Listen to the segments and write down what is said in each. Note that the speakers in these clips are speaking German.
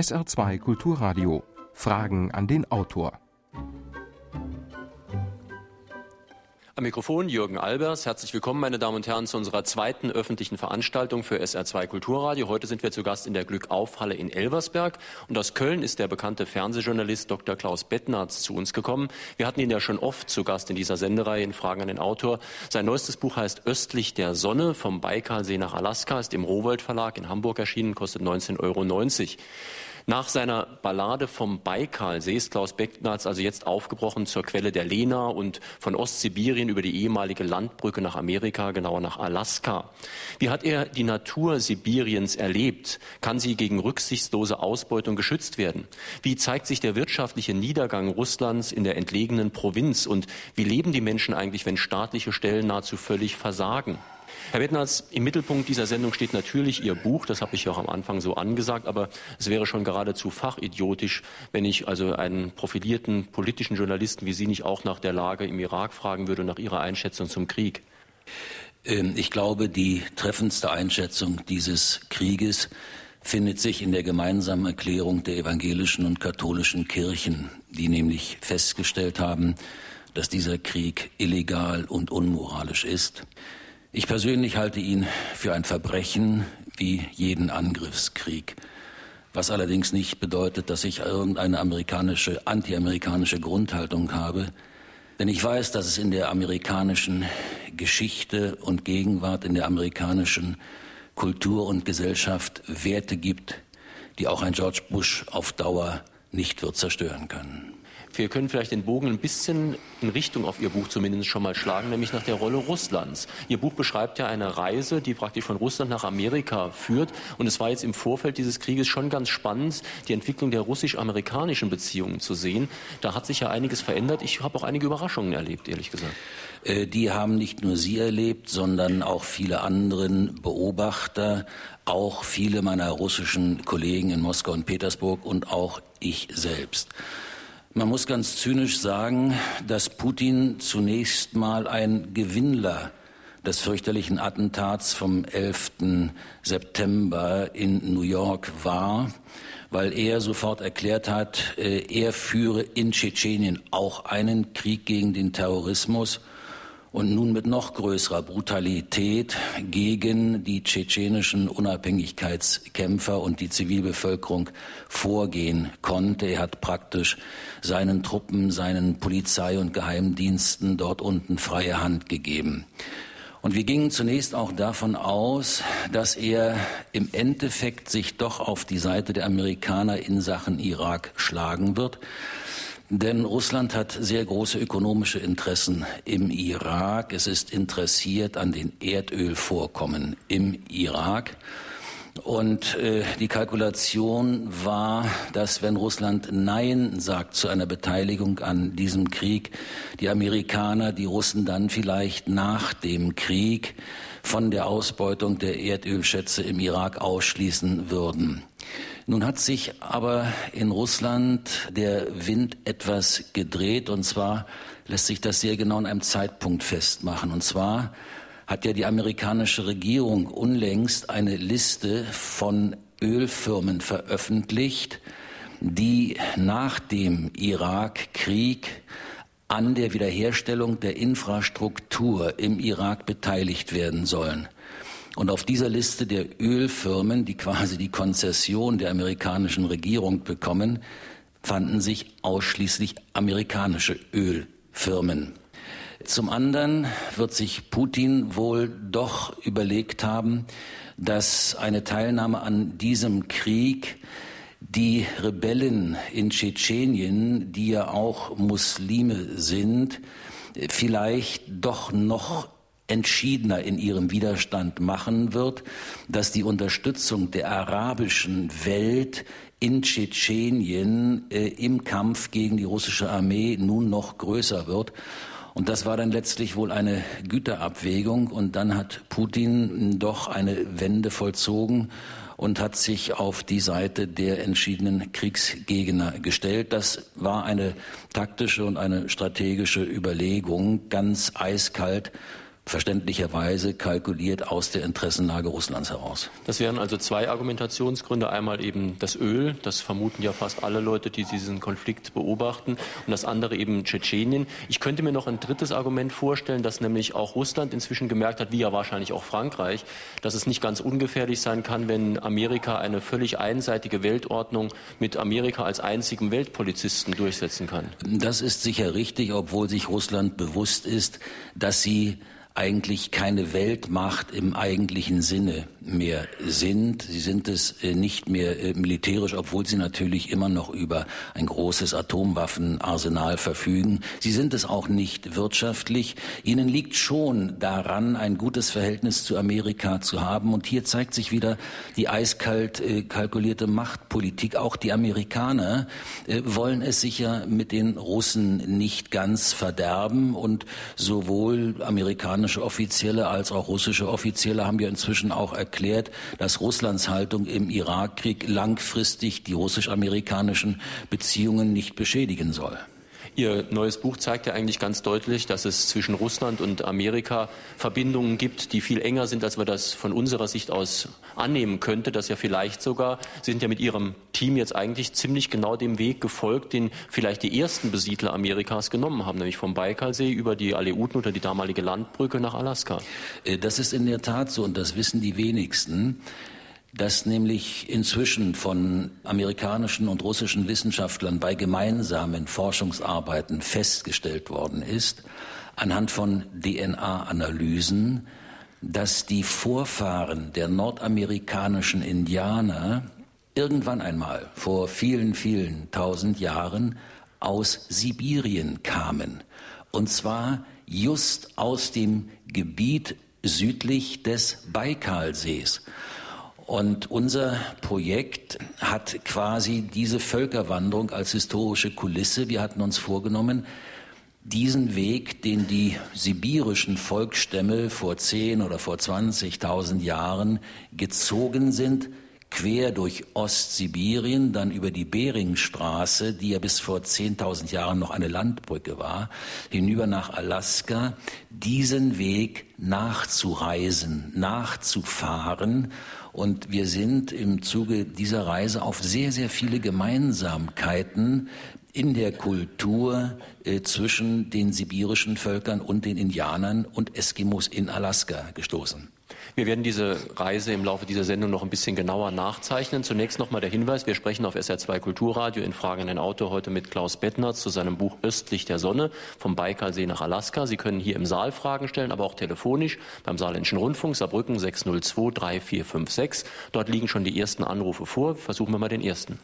SR2 Kulturradio. Fragen an den Autor. Am Mikrofon Jürgen Albers. Herzlich willkommen, meine Damen und Herren, zu unserer zweiten öffentlichen Veranstaltung für SR2 Kulturradio. Heute sind wir zu Gast in der Glückaufhalle in Elversberg. Und aus Köln ist der bekannte Fernsehjournalist Dr. Klaus Bettnarz zu uns gekommen. Wir hatten ihn ja schon oft zu Gast in dieser Sendereihe in Fragen an den Autor. Sein neuestes Buch heißt Östlich der Sonne, vom Baikalsee nach Alaska, ist im Rowold Verlag in Hamburg erschienen, kostet 19,90 Euro. Nach seiner Ballade vom Baikalsee ist Klaus Becknatz also jetzt aufgebrochen zur Quelle der Lena und von Ostsibirien über die ehemalige Landbrücke nach Amerika, genauer nach Alaska. Wie hat er die Natur Sibiriens erlebt? Kann sie gegen rücksichtslose Ausbeutung geschützt werden? Wie zeigt sich der wirtschaftliche Niedergang Russlands in der entlegenen Provinz? Und wie leben die Menschen eigentlich, wenn staatliche Stellen nahezu völlig versagen? Herr Bettnarz, im Mittelpunkt dieser Sendung steht natürlich Ihr Buch, das habe ich ja auch am Anfang so angesagt, aber es wäre schon geradezu fachidiotisch, wenn ich also einen profilierten politischen Journalisten wie Sie nicht auch nach der Lage im Irak fragen würde nach Ihrer Einschätzung zum Krieg. Ähm, ich glaube, die treffendste Einschätzung dieses Krieges findet sich in der gemeinsamen Erklärung der evangelischen und katholischen Kirchen, die nämlich festgestellt haben, dass dieser Krieg illegal und unmoralisch ist. Ich persönlich halte ihn für ein Verbrechen wie jeden Angriffskrieg. Was allerdings nicht bedeutet, dass ich irgendeine amerikanische, antiamerikanische Grundhaltung habe. Denn ich weiß, dass es in der amerikanischen Geschichte und Gegenwart, in der amerikanischen Kultur und Gesellschaft Werte gibt, die auch ein George Bush auf Dauer nicht wird zerstören können. Wir können vielleicht den Bogen ein bisschen in Richtung auf Ihr Buch zumindest schon mal schlagen, nämlich nach der Rolle Russlands. Ihr Buch beschreibt ja eine Reise, die praktisch von Russland nach Amerika führt. Und es war jetzt im Vorfeld dieses Krieges schon ganz spannend, die Entwicklung der russisch-amerikanischen Beziehungen zu sehen. Da hat sich ja einiges verändert. Ich habe auch einige Überraschungen erlebt, ehrlich gesagt. Äh, die haben nicht nur Sie erlebt, sondern auch viele anderen Beobachter, auch viele meiner russischen Kollegen in Moskau und Petersburg und auch ich selbst. Man muss ganz zynisch sagen, dass Putin zunächst mal ein Gewinnler des fürchterlichen Attentats vom 11. September in New York war, weil er sofort erklärt hat, äh, er führe in Tschetschenien auch einen Krieg gegen den Terrorismus und nun mit noch größerer Brutalität gegen die tschetschenischen Unabhängigkeitskämpfer und die Zivilbevölkerung vorgehen konnte. Er hat praktisch seinen Truppen, seinen Polizei- und Geheimdiensten dort unten freie Hand gegeben. Und wir gingen zunächst auch davon aus, dass er im Endeffekt sich doch auf die Seite der Amerikaner in Sachen Irak schlagen wird. Denn Russland hat sehr große ökonomische Interessen im Irak. Es ist interessiert an den Erdölvorkommen im Irak. Und äh, die Kalkulation war, dass wenn Russland Nein sagt zu einer Beteiligung an diesem Krieg, die Amerikaner die Russen dann vielleicht nach dem Krieg von der Ausbeutung der Erdölschätze im Irak ausschließen würden. Nun hat sich aber in Russland der Wind etwas gedreht und zwar lässt sich das sehr genau an einem Zeitpunkt festmachen. Und zwar hat ja die amerikanische Regierung unlängst eine Liste von Ölfirmen veröffentlicht, die nach dem Irakkrieg an der Wiederherstellung der Infrastruktur im Irak beteiligt werden sollen. Und auf dieser Liste der Ölfirmen, die quasi die Konzession der amerikanischen Regierung bekommen, fanden sich ausschließlich amerikanische Ölfirmen. Zum anderen wird sich Putin wohl doch überlegt haben, dass eine Teilnahme an diesem Krieg die Rebellen in Tschetschenien, die ja auch Muslime sind, vielleicht doch noch entschiedener in ihrem Widerstand machen wird, dass die Unterstützung der arabischen Welt in Tschetschenien äh, im Kampf gegen die russische Armee nun noch größer wird. Und das war dann letztlich wohl eine Güterabwägung. Und dann hat Putin doch eine Wende vollzogen und hat sich auf die Seite der entschiedenen Kriegsgegner gestellt. Das war eine taktische und eine strategische Überlegung, ganz eiskalt verständlicherweise kalkuliert aus der Interessenlage Russlands heraus. Das wären also zwei Argumentationsgründe. Einmal eben das Öl, das vermuten ja fast alle Leute, die diesen Konflikt beobachten, und das andere eben Tschetschenien. Ich könnte mir noch ein drittes Argument vorstellen, dass nämlich auch Russland inzwischen gemerkt hat, wie ja wahrscheinlich auch Frankreich, dass es nicht ganz ungefährlich sein kann, wenn Amerika eine völlig einseitige Weltordnung mit Amerika als einzigem Weltpolizisten durchsetzen kann. Das ist sicher richtig, obwohl sich Russland bewusst ist, dass sie eigentlich keine Weltmacht im eigentlichen Sinne mehr sind. Sie sind es äh, nicht mehr äh, militärisch, obwohl sie natürlich immer noch über ein großes Atomwaffenarsenal verfügen. Sie sind es auch nicht wirtschaftlich. Ihnen liegt schon daran, ein gutes Verhältnis zu Amerika zu haben. Und hier zeigt sich wieder die eiskalt äh, kalkulierte Machtpolitik. Auch die Amerikaner wollen es sicher mit den Russen nicht ganz verderben. Und sowohl amerikanische Offizielle als auch russische Offizielle haben ja inzwischen auch erklärt, dass Russlands Haltung im Irakkrieg langfristig die russisch-amerikanischen Beziehungen nicht beschädigen soll. Ihr neues Buch zeigt ja eigentlich ganz deutlich, dass es zwischen Russland und Amerika Verbindungen gibt, die viel enger sind, als wir das von unserer Sicht aus annehmen könnte. Dass ja vielleicht sogar, Sie sind ja mit Ihrem Team jetzt eigentlich ziemlich genau dem Weg gefolgt, den vielleicht die ersten Besiedler Amerikas genommen haben, nämlich vom Baikalsee über die Aleuten oder die damalige Landbrücke nach Alaska. Äh, das ist in der Tat so und das wissen die wenigsten dass nämlich inzwischen von amerikanischen und russischen Wissenschaftlern bei gemeinsamen Forschungsarbeiten festgestellt worden ist, anhand von DNA-Analysen, dass die Vorfahren der nordamerikanischen Indianer irgendwann einmal vor vielen, vielen tausend Jahren aus Sibirien kamen. Und zwar just aus dem Gebiet südlich des Baikalsees. Und unser Projekt hat quasi diese Völkerwanderung als historische Kulisse. Wir hatten uns vorgenommen, diesen Weg, den die sibirischen Volksstämme vor 10 oder vor 20.000 Jahren gezogen sind, quer durch Ostsibirien, dann über die Beringstraße, die ja bis vor 10.000 Jahren noch eine Landbrücke war, hinüber nach Alaska, diesen Weg nachzureisen, nachzufahren. Und wir sind im Zuge dieser Reise auf sehr, sehr viele Gemeinsamkeiten in der Kultur äh, zwischen den sibirischen Völkern und den Indianern und Eskimos in Alaska gestoßen. Wir werden diese Reise im Laufe dieser Sendung noch ein bisschen genauer nachzeichnen. Zunächst nochmal der Hinweis, wir sprechen auf SR2 Kulturradio in Fragen ein Auto heute mit Klaus Bettnerz zu seinem Buch Östlich der Sonne vom Baikalsee nach Alaska. Sie können hier im Saal Fragen stellen, aber auch telefonisch beim Saarländischen Rundfunk Saarbrücken 602 3456. Dort liegen schon die ersten Anrufe vor. Versuchen wir mal den ersten.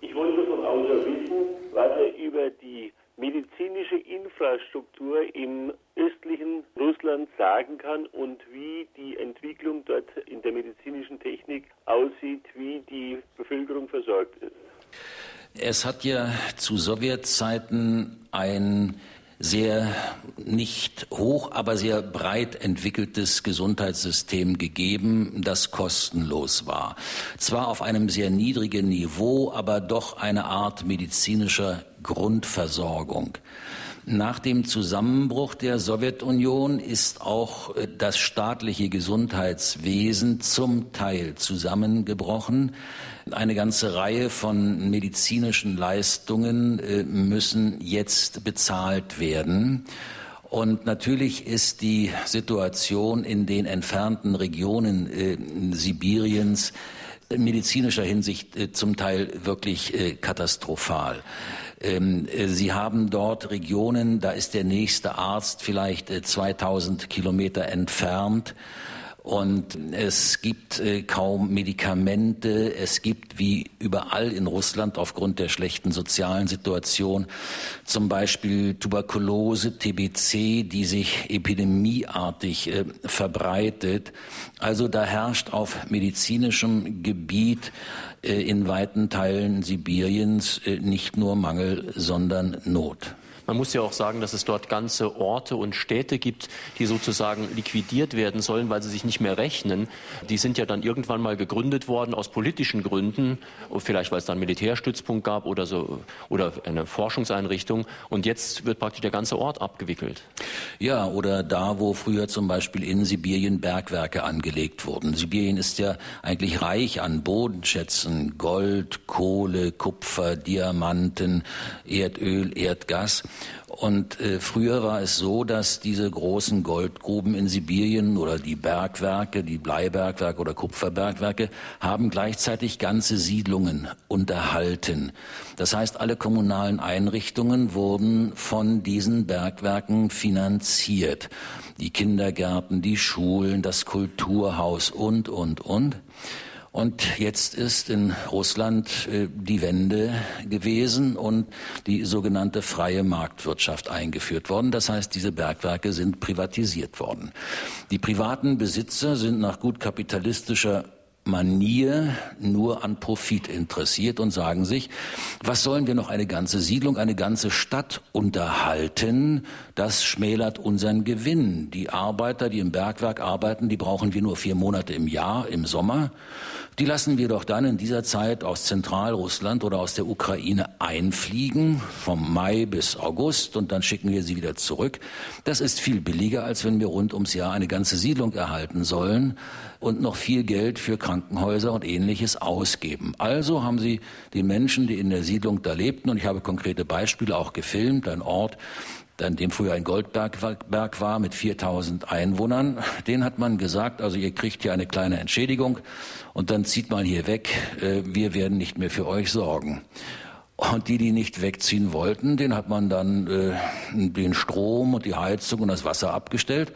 Ich wollte von außer wissen, was er über die medizinische Infrastruktur im östlichen Russland sagen kann und wie die Entwicklung dort in der medizinischen Technik aussieht, wie die Bevölkerung versorgt ist. Es hat ja zu Sowjetzeiten ein sehr nicht hoch, aber sehr breit entwickeltes Gesundheitssystem gegeben, das kostenlos war. Zwar auf einem sehr niedrigen Niveau, aber doch eine Art medizinischer Grundversorgung. Nach dem Zusammenbruch der Sowjetunion ist auch äh, das staatliche Gesundheitswesen zum Teil zusammengebrochen. Eine ganze Reihe von medizinischen Leistungen äh, müssen jetzt bezahlt werden. Und natürlich ist die Situation in den entfernten Regionen äh, Sibiriens medizinischer Hinsicht äh, zum Teil wirklich äh, katastrophal. Ähm, äh, Sie haben dort Regionen, da ist der nächste Arzt vielleicht 2000 Kilometer entfernt und es gibt äh, kaum Medikamente. Es gibt wie überall in Russland aufgrund der schlechten sozialen Situation zum Beispiel Tuberkulose, TBC, die sich epidemieartig äh, verbreitet. Also da herrscht auf medizinischem Gebiet äh, in weiten Teilen Sibiriens nicht nur Mangel, sondern Not. Man muss ja auch sagen, dass es dort ganze Orte und Städte gibt, die sozusagen liquidiert werden sollen, weil sie sich nicht mehr rechnen. Die sind ja dann irgendwann mal gegründet worden aus politischen Gründen, vielleicht weil es dann einen Militärstützpunkt gab oder so oder eine Forschungseinrichtung. Und jetzt wird praktisch der ganze Ort abgewickelt. Ja, oder da, wo früher zum Beispiel in Sibirien Bergwerke angelegt wurden. Sibirien ist ja eigentlich reich an Bodenschätzen, Gold, Kohle, Kupfer, Diamanten, Erdöl, Erdgas. Und äh, früher war es so, dass diese großen Goldgruben in Sibirien oder die Bergwerke, die Bleibergwerke oder Kupferbergwerke haben gleichzeitig ganze Siedlungen unterhalten. Das heißt, alle kommunalen Einrichtungen wurden von diesen Bergwerken finanziert. Die Kindergärten, die Schulen, das Kulturhaus und, und, und. Und jetzt ist in Russland äh, die Wende gewesen und die sogenannte freie Marktwirtschaft eingeführt worden. Das heißt, diese Bergwerke sind privatisiert worden. Die privaten Besitzer sind nach gut kapitalistischer Manier nur an Profit interessiert und sagen sich, was sollen wir noch eine ganze Siedlung, eine ganze Stadt unterhalten? Das schmälert unseren Gewinn. Die Arbeiter, die im Bergwerk arbeiten, die brauchen wir nur vier Monate im Jahr, im Sommer. Die lassen wir doch dann in dieser Zeit aus Zentralrussland oder aus der Ukraine einfliegen, vom Mai bis August, und dann schicken wir sie wieder zurück. Das ist viel billiger, als wenn wir rund ums Jahr eine ganze Siedlung erhalten sollen und noch viel Geld für Krankenhäuser und ähnliches ausgeben. Also haben sie den Menschen, die in der Siedlung da lebten, und ich habe konkrete Beispiele auch gefilmt, ein Ort, an dem früher ein Goldberg war mit 4000 Einwohnern, den hat man gesagt, also ihr kriegt hier eine kleine Entschädigung und dann zieht mal hier weg, äh, wir werden nicht mehr für euch sorgen. Und die, die nicht wegziehen wollten, den hat man dann äh, den Strom und die Heizung und das Wasser abgestellt.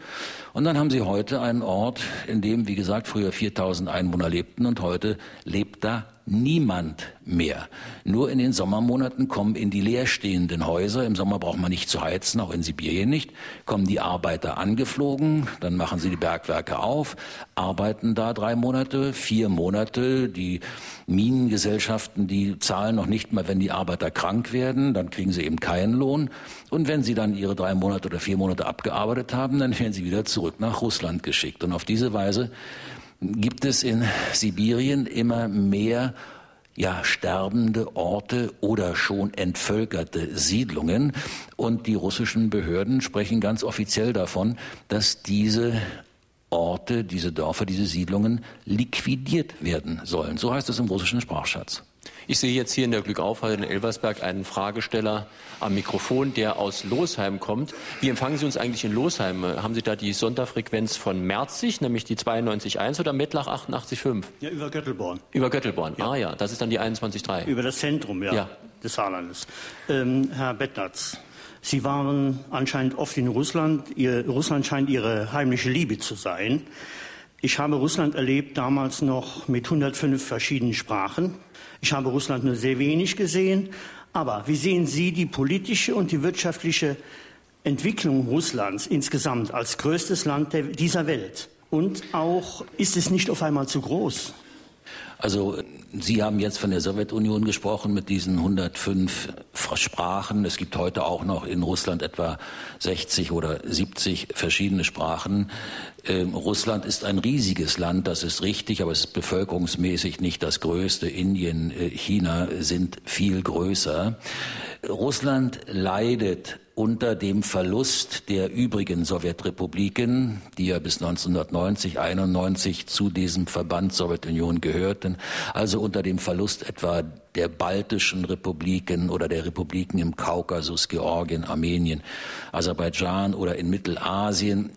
Und dann haben sie heute einen Ort, in dem, wie gesagt, früher 4000 Einwohner lebten und heute lebt da niemand mehr. Nur in den Sommermonaten kommen in die leerstehenden Häuser, im Sommer braucht man nicht zu heizen, auch in Sibirien nicht, kommen die Arbeiter angeflogen, dann machen sie die Bergwerke auf, arbeiten da drei Monate, vier Monate, die Minengesellschaften, die zahlen noch nicht mal, wenn die Arbeiter krank werden, dann kriegen sie eben keinen Lohn. Und wenn sie dann ihre drei Monate oder vier Monate abgearbeitet haben, dann werden sie wieder zurück nach Russland geschickt. Und auf diese Weise gibt es in Sibirien immer mehr ja, sterbende Orte oder schon entvölkerte Siedlungen. Und die russischen Behörden sprechen ganz offiziell davon, dass diese Orte, diese Dörfer, diese Siedlungen liquidiert werden sollen. So heißt es im russischen Sprachschatz. Ich sehe jetzt hier in der Glückaufhalle in Elversberg einen Fragesteller am Mikrofon, der aus Losheim kommt. Wie empfangen Sie uns eigentlich in Losheim? Haben Sie da die Sonderfrequenz von Merzig, nämlich die 92.1 oder Mettlach 88.5? Ja, über Göttelborn. Über Göttelborn, ja. ah ja, das ist dann die 21.3. Über das Zentrum, ja, ja. des Saarlandes. Ähm, Herr Bettnatz, Sie waren anscheinend oft in Russland. Ihr, Russland scheint Ihre heimliche Liebe zu sein. Ich habe Russland erlebt, damals noch mit 105 verschiedenen Sprachen. Ich habe Russland nur sehr wenig gesehen. Aber wie sehen Sie die politische und die wirtschaftliche Entwicklung Russlands insgesamt als größtes Land der, dieser Welt? Und auch, ist es nicht auf einmal zu groß? Also Sie haben jetzt von der Sowjetunion gesprochen mit diesen 105 Sprachen. Es gibt heute auch noch in Russland etwa 60 oder 70 verschiedene Sprachen. Ähm, Russland ist ein riesiges Land, das ist richtig, aber es ist bevölkerungsmäßig nicht das größte. Indien, äh, China sind viel größer. Russland leidet unter dem Verlust der übrigen Sowjetrepubliken, die ja bis 1990, 91 zu diesem Verband Sowjetunion gehörten, also unter dem Verlust etwa der baltischen Republiken oder der Republiken im Kaukasus, Georgien, Armenien, Aserbaidschan oder in Mittelasien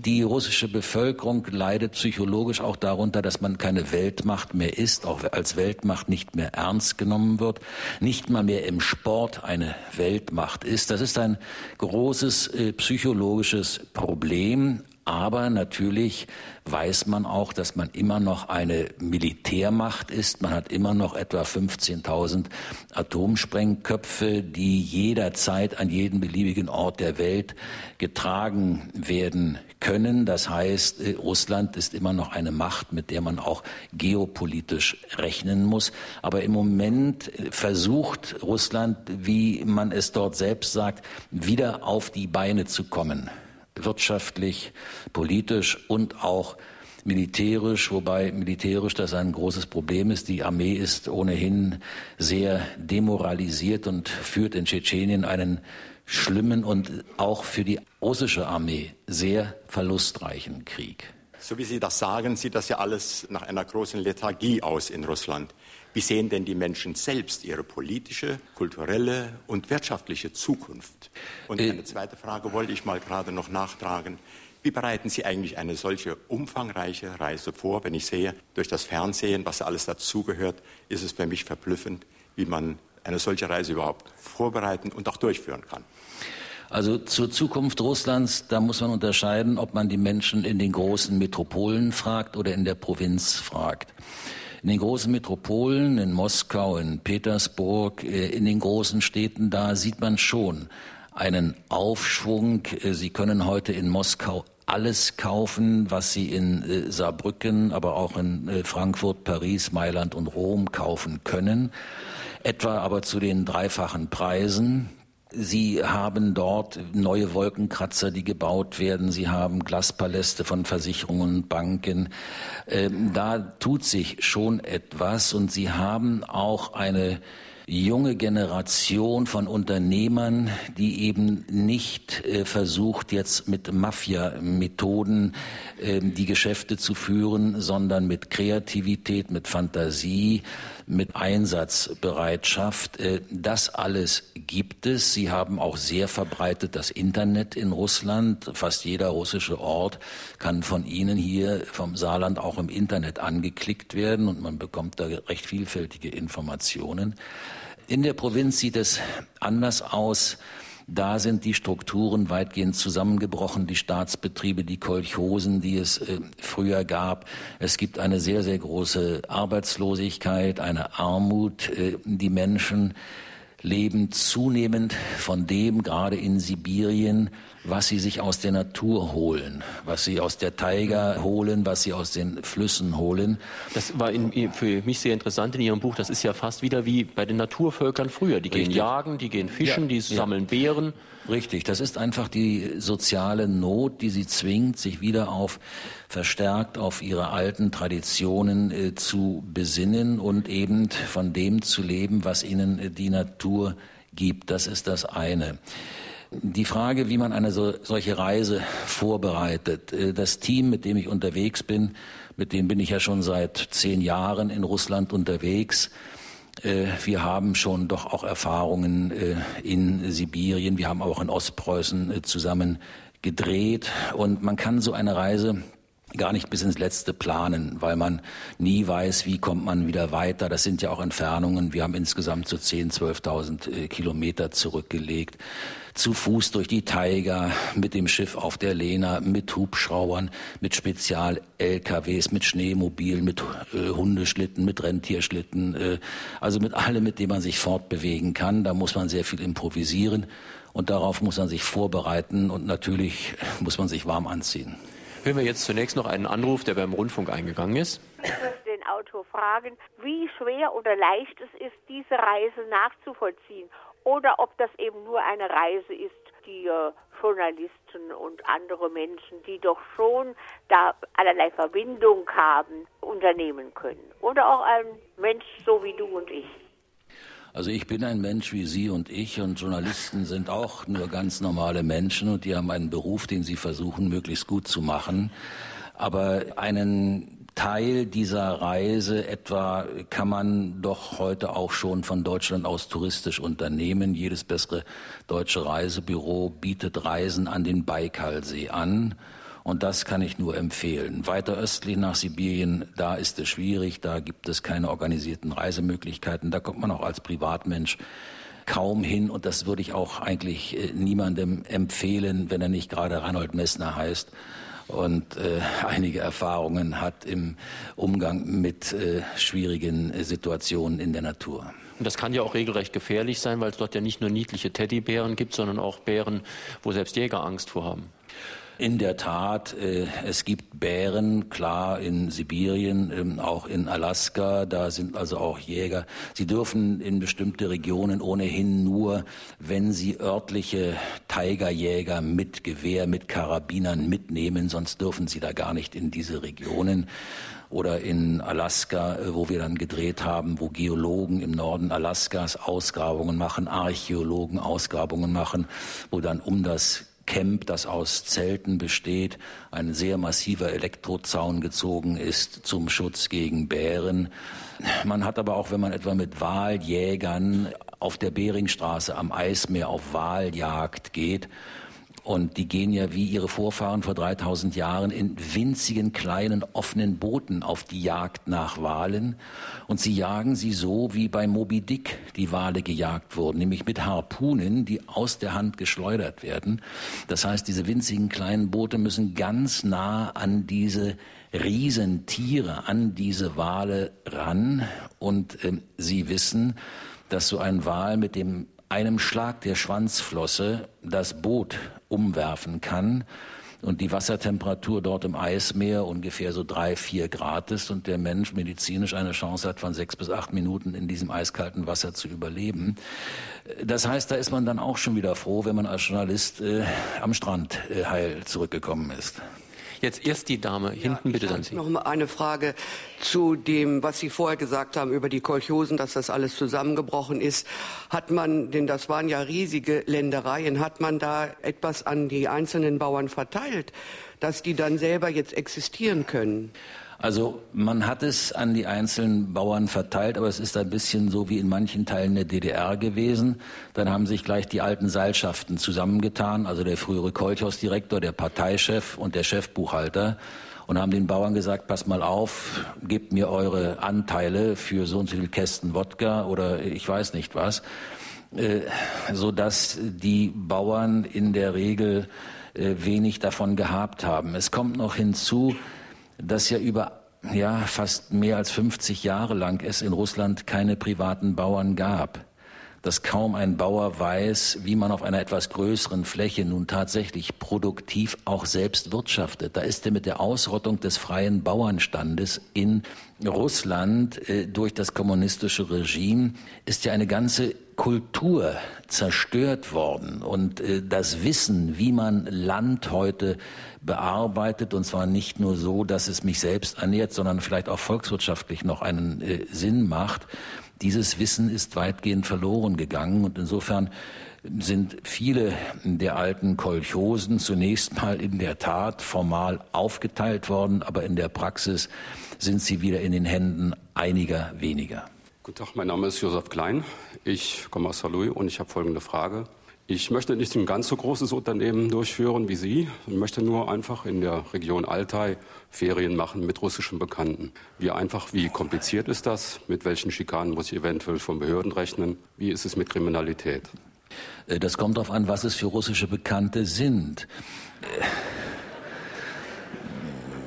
die russische Bevölkerung leidet psychologisch auch darunter, dass man keine Weltmacht mehr ist, auch als Weltmacht nicht mehr ernst genommen wird, nicht mal mehr im Sport eine Weltmacht ist. Das ist ein großes äh, psychologisches Problem. Aber natürlich weiß man auch, dass man immer noch eine Militärmacht ist. Man hat immer noch etwa 15.000 Atomsprengköpfe, die jederzeit an jeden beliebigen Ort der Welt getragen werden können. Das heißt, äh, Russland ist immer noch eine Macht, mit der man auch geopolitisch rechnen muss. Aber im Moment äh, versucht Russland, wie man es dort selbst sagt, wieder auf die Beine zu kommen wirtschaftlich, politisch und auch militärisch, wobei militärisch das ein großes Problem ist. Die Armee ist ohnehin sehr demoralisiert und führt in Tschetschenien einen schlimmen und auch für die russische Armee sehr verlustreichen Krieg. So wie Sie das sagen, sieht das ja alles nach einer großen Lethargie aus in Russland. Wie sehen denn die Menschen selbst ihre politische, kulturelle und wirtschaftliche Zukunft? Und äh, eine zweite Frage wollte ich mal gerade noch nachtragen. Wie bereiten Sie eigentlich eine solche umfangreiche Reise vor? Wenn ich sehe, durch das Fernsehen, was alles dazugehört, ist es für mich verblüffend, wie man eine solche Reise überhaupt vorbereiten und auch durchführen kann. Also zur Zukunft Russlands, da muss man unterscheiden, ob man die Menschen in den großen Metropolen fragt oder in der Provinz fragt. In den großen Metropolen, in Moskau, in Petersburg, äh, in den großen Städten, da sieht man schon einen Aufschwung. Äh, Sie können heute in Moskau alles kaufen, was Sie in äh, Saarbrücken, aber auch in Frankfurt, Paris, Mailand und Rom kaufen können. Etwa aber zu den dreifachen Preisen. Sie haben dort neue Wolkenkratzer, die gebaut werden. Sie haben Glaspaläste von Versicherungen, Banken. Ähm, da tut sich schon etwas und Sie haben auch eine junge Generation von Unternehmern, die eben nicht äh, versucht, jetzt mit Mafia-Methoden äh, die Geschäfte zu führen, sondern mit Kreativität, mit Fantasie, mit Einsatzbereitschaft. Äh, das alles gibt es. Sie haben auch sehr verbreitet das Internet in Russland. Fast jeder russische Ort kann von Ihnen hier vom Saarland auch im Internet angeklickt werden und man bekommt da recht vielfältige Informationen. In der Provinz sieht es anders aus. Da sind die Strukturen weitgehend zusammengebrochen, die Staatsbetriebe, die Kolchosen, die es äh, früher gab. Es gibt eine sehr, sehr große Arbeitslosigkeit, eine Armut. Äh, die Menschen leben zunehmend von dem, gerade in Sibirien, was sie sich aus der Natur holen, was sie aus der Taiga holen, was sie aus den Flüssen holen. Das war in, für mich sehr interessant in Ihrem Buch. Das ist ja fast wieder wie bei den Naturvölkern früher. Die Richtig. gehen jagen, die gehen fischen, ja, die sammeln ja. Beeren. Richtig, das ist einfach die soziale Not, die sie zwingt, sich wieder auf verstärkt auf ihre alten Traditionen äh, zu besinnen und eben von dem zu leben, was ihnen äh, die Natur gibt. Das ist das eine. Die Frage, wie man eine so, solche Reise vorbereitet. Äh, das Team, mit dem ich unterwegs bin, mit dem bin ich ja schon seit zehn Jahren in Russland unterwegs. Äh, wir haben schon doch auch Erfahrungen äh, in Sibirien. Wir haben auch in Ostpreußen zusammen gedreht. Und man kann so eine Reise gar nicht bis ins Letzte planen, weil man nie weiß, wie kommt man wieder weiter. Das sind ja auch Entfernungen. Wir haben insgesamt so 10.000, 12.000 Kilometer zurückgelegt zu Fuß durch die Taiga, mit dem Schiff auf der Lena, mit Hubschrauern, mit Spezial-LKWs, mit Schneemobilen, mit äh, Hundeschlitten, mit Rentierschlitten, äh, also mit allem, mit dem man sich fortbewegen kann. Da muss man sehr viel improvisieren und darauf muss man sich vorbereiten und natürlich muss man sich warm anziehen. Hören wir jetzt zunächst noch einen Anruf, der beim Rundfunk eingegangen ist. Ich möchte den Autor fragen, wie schwer oder leicht es ist, diese Reise nachzuvollziehen oder ob das eben nur eine Reise ist, die äh, Journalisten und andere Menschen, die doch schon da allerlei Verbindung haben, unternehmen können. Oder auch ein Mensch so wie du und ich. Also ich bin ein Mensch wie Sie und ich und Journalisten sind auch nur ganz normale Menschen und die haben einen Beruf, den sie versuchen möglichst gut zu machen. Aber einen Teil dieser Reise etwa kann man doch heute auch schon von Deutschland aus touristisch unternehmen. Jedes bessere deutsche Reisebüro bietet Reisen an den Baikalsee an. Und das kann ich nur empfehlen. Weiter östlich nach Sibirien, da ist es schwierig, da gibt es keine organisierten Reisemöglichkeiten. Da kommt man auch als Privatmensch kaum hin. Und das würde ich auch eigentlich äh, niemandem empfehlen, wenn er nicht gerade Reinhold Messner heißt und äh, einige Erfahrungen hat im Umgang mit äh, schwierigen äh, Situationen in der Natur. Und das kann ja auch regelrecht gefährlich sein, weil es dort ja nicht nur niedliche Teddybären gibt, sondern auch Bären, wo selbst Jäger Angst vor haben. In der Tat, äh, es gibt Bären, klar, in Sibirien, ähm, auch in Alaska, da sind also auch Jäger. Sie dürfen in bestimmte Regionen ohnehin nur, wenn sie örtliche Tigerjäger mit Gewehr, mit Karabinern mitnehmen, sonst dürfen sie da gar nicht in diese Regionen oder in Alaska, äh, wo wir dann gedreht haben, wo Geologen im Norden Alaskas Ausgrabungen machen, Archäologen Ausgrabungen machen, wo dann um das Camp, das aus Zelten besteht, ein sehr massiver Elektrozaun gezogen ist zum Schutz gegen Bären. Man hat aber auch, wenn man etwa mit Waljägern auf der Beringstraße am Eismeer auf Waljagd geht, und die gehen ja wie ihre Vorfahren vor 3000 Jahren in winzigen kleinen offenen Booten auf die Jagd nach Walen. Und sie jagen sie so, wie bei Moby Dick die Wale gejagt wurden, nämlich mit Harpunen, die aus der Hand geschleudert werden. Das heißt, diese winzigen kleinen Boote müssen ganz nah an diese Riesentiere, an diese Wale ran. Und äh, sie wissen, dass so ein Wal mit dem einem Schlag der Schwanzflosse das Boot umwerfen kann und die Wassertemperatur dort im Eismeer ungefähr so drei, vier Grad ist und der Mensch medizinisch eine Chance hat, von sechs bis acht Minuten in diesem eiskalten Wasser zu überleben. Das heißt, da ist man dann auch schon wieder froh, wenn man als Journalist äh, am Strand äh, heil zurückgekommen ist. Jetzt erst die Dame hinten, ja, bitte dann Sie. Noch mal eine Frage zu dem, was Sie vorher gesagt haben über die Kolchosen, dass das alles zusammengebrochen ist. Hat man, denn das waren ja riesige Ländereien, hat man da etwas an die einzelnen Bauern verteilt, dass die dann selber jetzt existieren können? Also man hat es an die einzelnen Bauern verteilt, aber es ist ein bisschen so wie in manchen Teilen der DDR gewesen. Dann haben sich gleich die alten Seilschaften zusammengetan, also der frühere Kolchosdirektor, der Parteichef und der Chefbuchhalter und haben den Bauern gesagt, pass mal auf, gebt mir eure Anteile für so und so viel Kästen Wodka oder ich weiß nicht was, äh, so dass die Bauern in der Regel äh, wenig davon gehabt haben. Es kommt noch hinzu, dass ja über ja, fast mehr als 50 Jahre lang es in Russland keine privaten Bauern gab dass kaum ein Bauer weiß, wie man auf einer etwas größeren Fläche nun tatsächlich produktiv auch selbst wirtschaftet. Da ist er mit der Ausrottung des freien Bauernstandes in Russland äh, durch das kommunistische Regime ist ja eine ganze Kultur zerstört worden und äh, das Wissen, wie man Land heute bearbeitet, und zwar nicht nur so, dass es mich selbst ernährt, sondern vielleicht auch volkswirtschaftlich noch einen äh, Sinn macht, dieses Wissen ist weitgehend verloren gegangen und insofern sind viele der alten Kolchosen zunächst mal in der Tat formal aufgeteilt worden, aber in der Praxis sind sie wieder in den Händen einiger weniger. Guten Tag, mein Name ist Josef Klein. Ich komme aus Saarlouis und ich habe folgende Frage. Ich möchte nicht ein ganz so großes Unternehmen durchführen wie Sie. Ich möchte nur einfach in der Region Altai Ferien machen mit russischen Bekannten. Wie einfach, wie kompliziert ist das? Mit welchen Schikanen muss ich eventuell von Behörden rechnen? Wie ist es mit Kriminalität? Äh, das kommt darauf an, was es für russische Bekannte sind.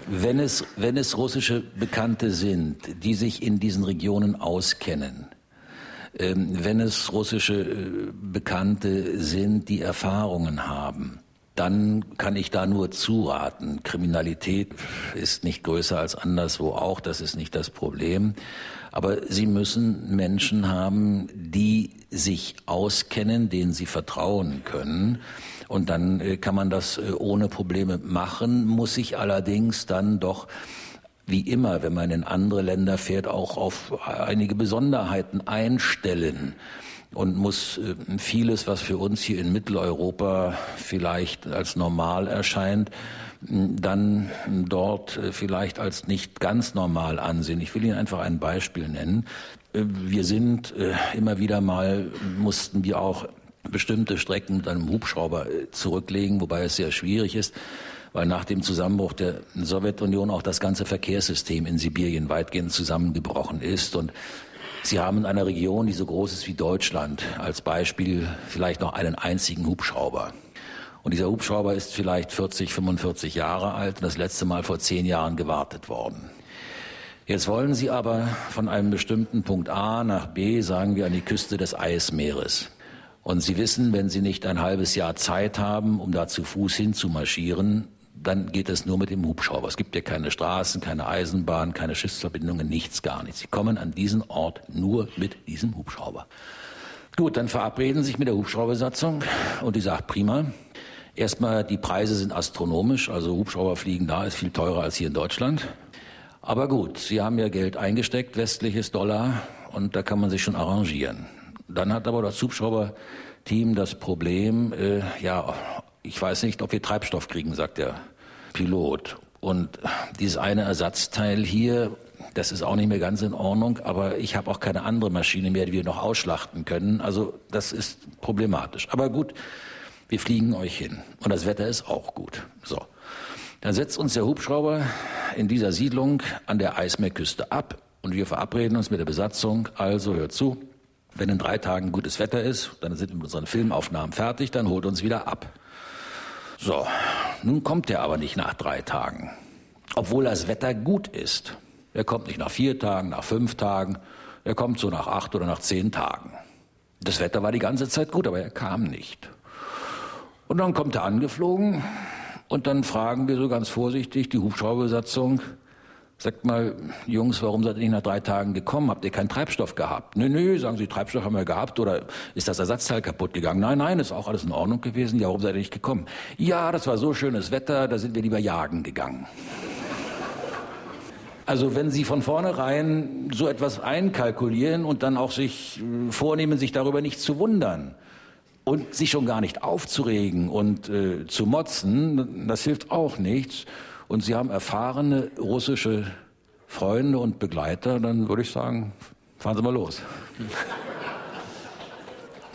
Wenn es, wenn es russische Bekannte sind, die sich in diesen Regionen auskennen, ähm, wenn es russische äh, Bekannte sind, die Erfahrungen haben, dann kann ich da nur zuraten. Kriminalität ist nicht größer als anderswo auch, das ist nicht das Problem. Aber Sie müssen Menschen haben, die sich auskennen, denen Sie vertrauen können. Und dann äh, kann man das äh, ohne Probleme machen, muss sich allerdings dann doch wie immer, wenn man in andere Länder fährt, auch auf einige Besonderheiten einstellen und muss äh, vieles, was für uns hier in Mitteleuropa vielleicht als normal erscheint, dann dort äh, vielleicht als nicht ganz normal ansehen. Ich will Ihnen einfach ein Beispiel nennen. Äh, wir sind immer wieder mal, mussten wir auch bestimmte Strecken mit einem Hubschrauber zurücklegen, wobei es sehr schwierig ist weil nach dem Zusammenbruch der Sowjetunion auch das ganze Verkehrssystem in Sibirien weitgehend zusammengebrochen ist. Und Sie haben in einer Region, die so groß ist wie Deutschland, als Beispiel vielleicht noch einen einzigen Hubschrauber. Und dieser Hubschrauber ist vielleicht 40, 45 Jahre alt und das letzte Mal vor zehn Jahren gewartet worden. Jetzt wollen Sie aber von einem bestimmten Punkt A nach B, sagen wir, an die Küste des Eismeeres. Und Sie wissen, wenn Sie nicht ein halbes Jahr Zeit haben, um da zu Fuß hinzumarschieren, dann geht es nur mit dem Hubschrauber. Es gibt ja keine Straßen, keine Eisenbahn, keine Schiffsverbindungen, nichts, gar nichts. Sie kommen an diesen Ort nur mit diesem Hubschrauber. Gut, dann verabreden Sie sich mit der Hubschraubersatzung und die sagt prima. Erstmal, die Preise sind astronomisch, also Hubschrauberfliegen da ist viel teurer als hier in Deutschland. Aber gut, Sie haben ja Geld eingesteckt, westliches Dollar, und da kann man sich schon arrangieren. Dann hat aber das Hubschrauberteam das Problem, äh, ja, ich weiß nicht, ob wir Treibstoff kriegen, sagt der Pilot. Und dieses eine Ersatzteil hier, das ist auch nicht mehr ganz in Ordnung, aber ich habe auch keine andere Maschine mehr, die wir noch ausschlachten können. Also das ist problematisch. Aber gut, wir fliegen euch hin. Und das Wetter ist auch gut. So. Dann setzt uns der Hubschrauber in dieser Siedlung an der Eismeerküste ab und wir verabreden uns mit der Besatzung. Also hört zu, wenn in drei Tagen gutes Wetter ist, dann sind wir mit unseren Filmaufnahmen fertig, dann holt uns wieder ab. So, nun kommt er aber nicht nach drei Tagen, obwohl das Wetter gut ist. Er kommt nicht nach vier Tagen, nach fünf Tagen, er kommt so nach acht oder nach zehn Tagen. Das Wetter war die ganze Zeit gut, aber er kam nicht. Und dann kommt er angeflogen und dann fragen wir so ganz vorsichtig die Hubschrauberbesatzung, sagt mal, Jungs, warum seid ihr nicht nach drei Tagen gekommen? Habt ihr keinen Treibstoff gehabt? Nö, nö, sagen sie, Treibstoff haben wir gehabt oder ist das Ersatzteil kaputt gegangen? Nein, nein, ist auch alles in Ordnung gewesen. Ja, warum seid ihr nicht gekommen? Ja, das war so schönes Wetter, da sind wir lieber jagen gegangen. Also wenn Sie von vornherein so etwas einkalkulieren und dann auch sich äh, vornehmen, sich darüber nicht zu wundern, und sich schon gar nicht aufzuregen und äh, zu motzen, das hilft auch nichts. Und Sie haben erfahrene russische Freunde und Begleiter, dann würde ich sagen, fahren Sie mal los.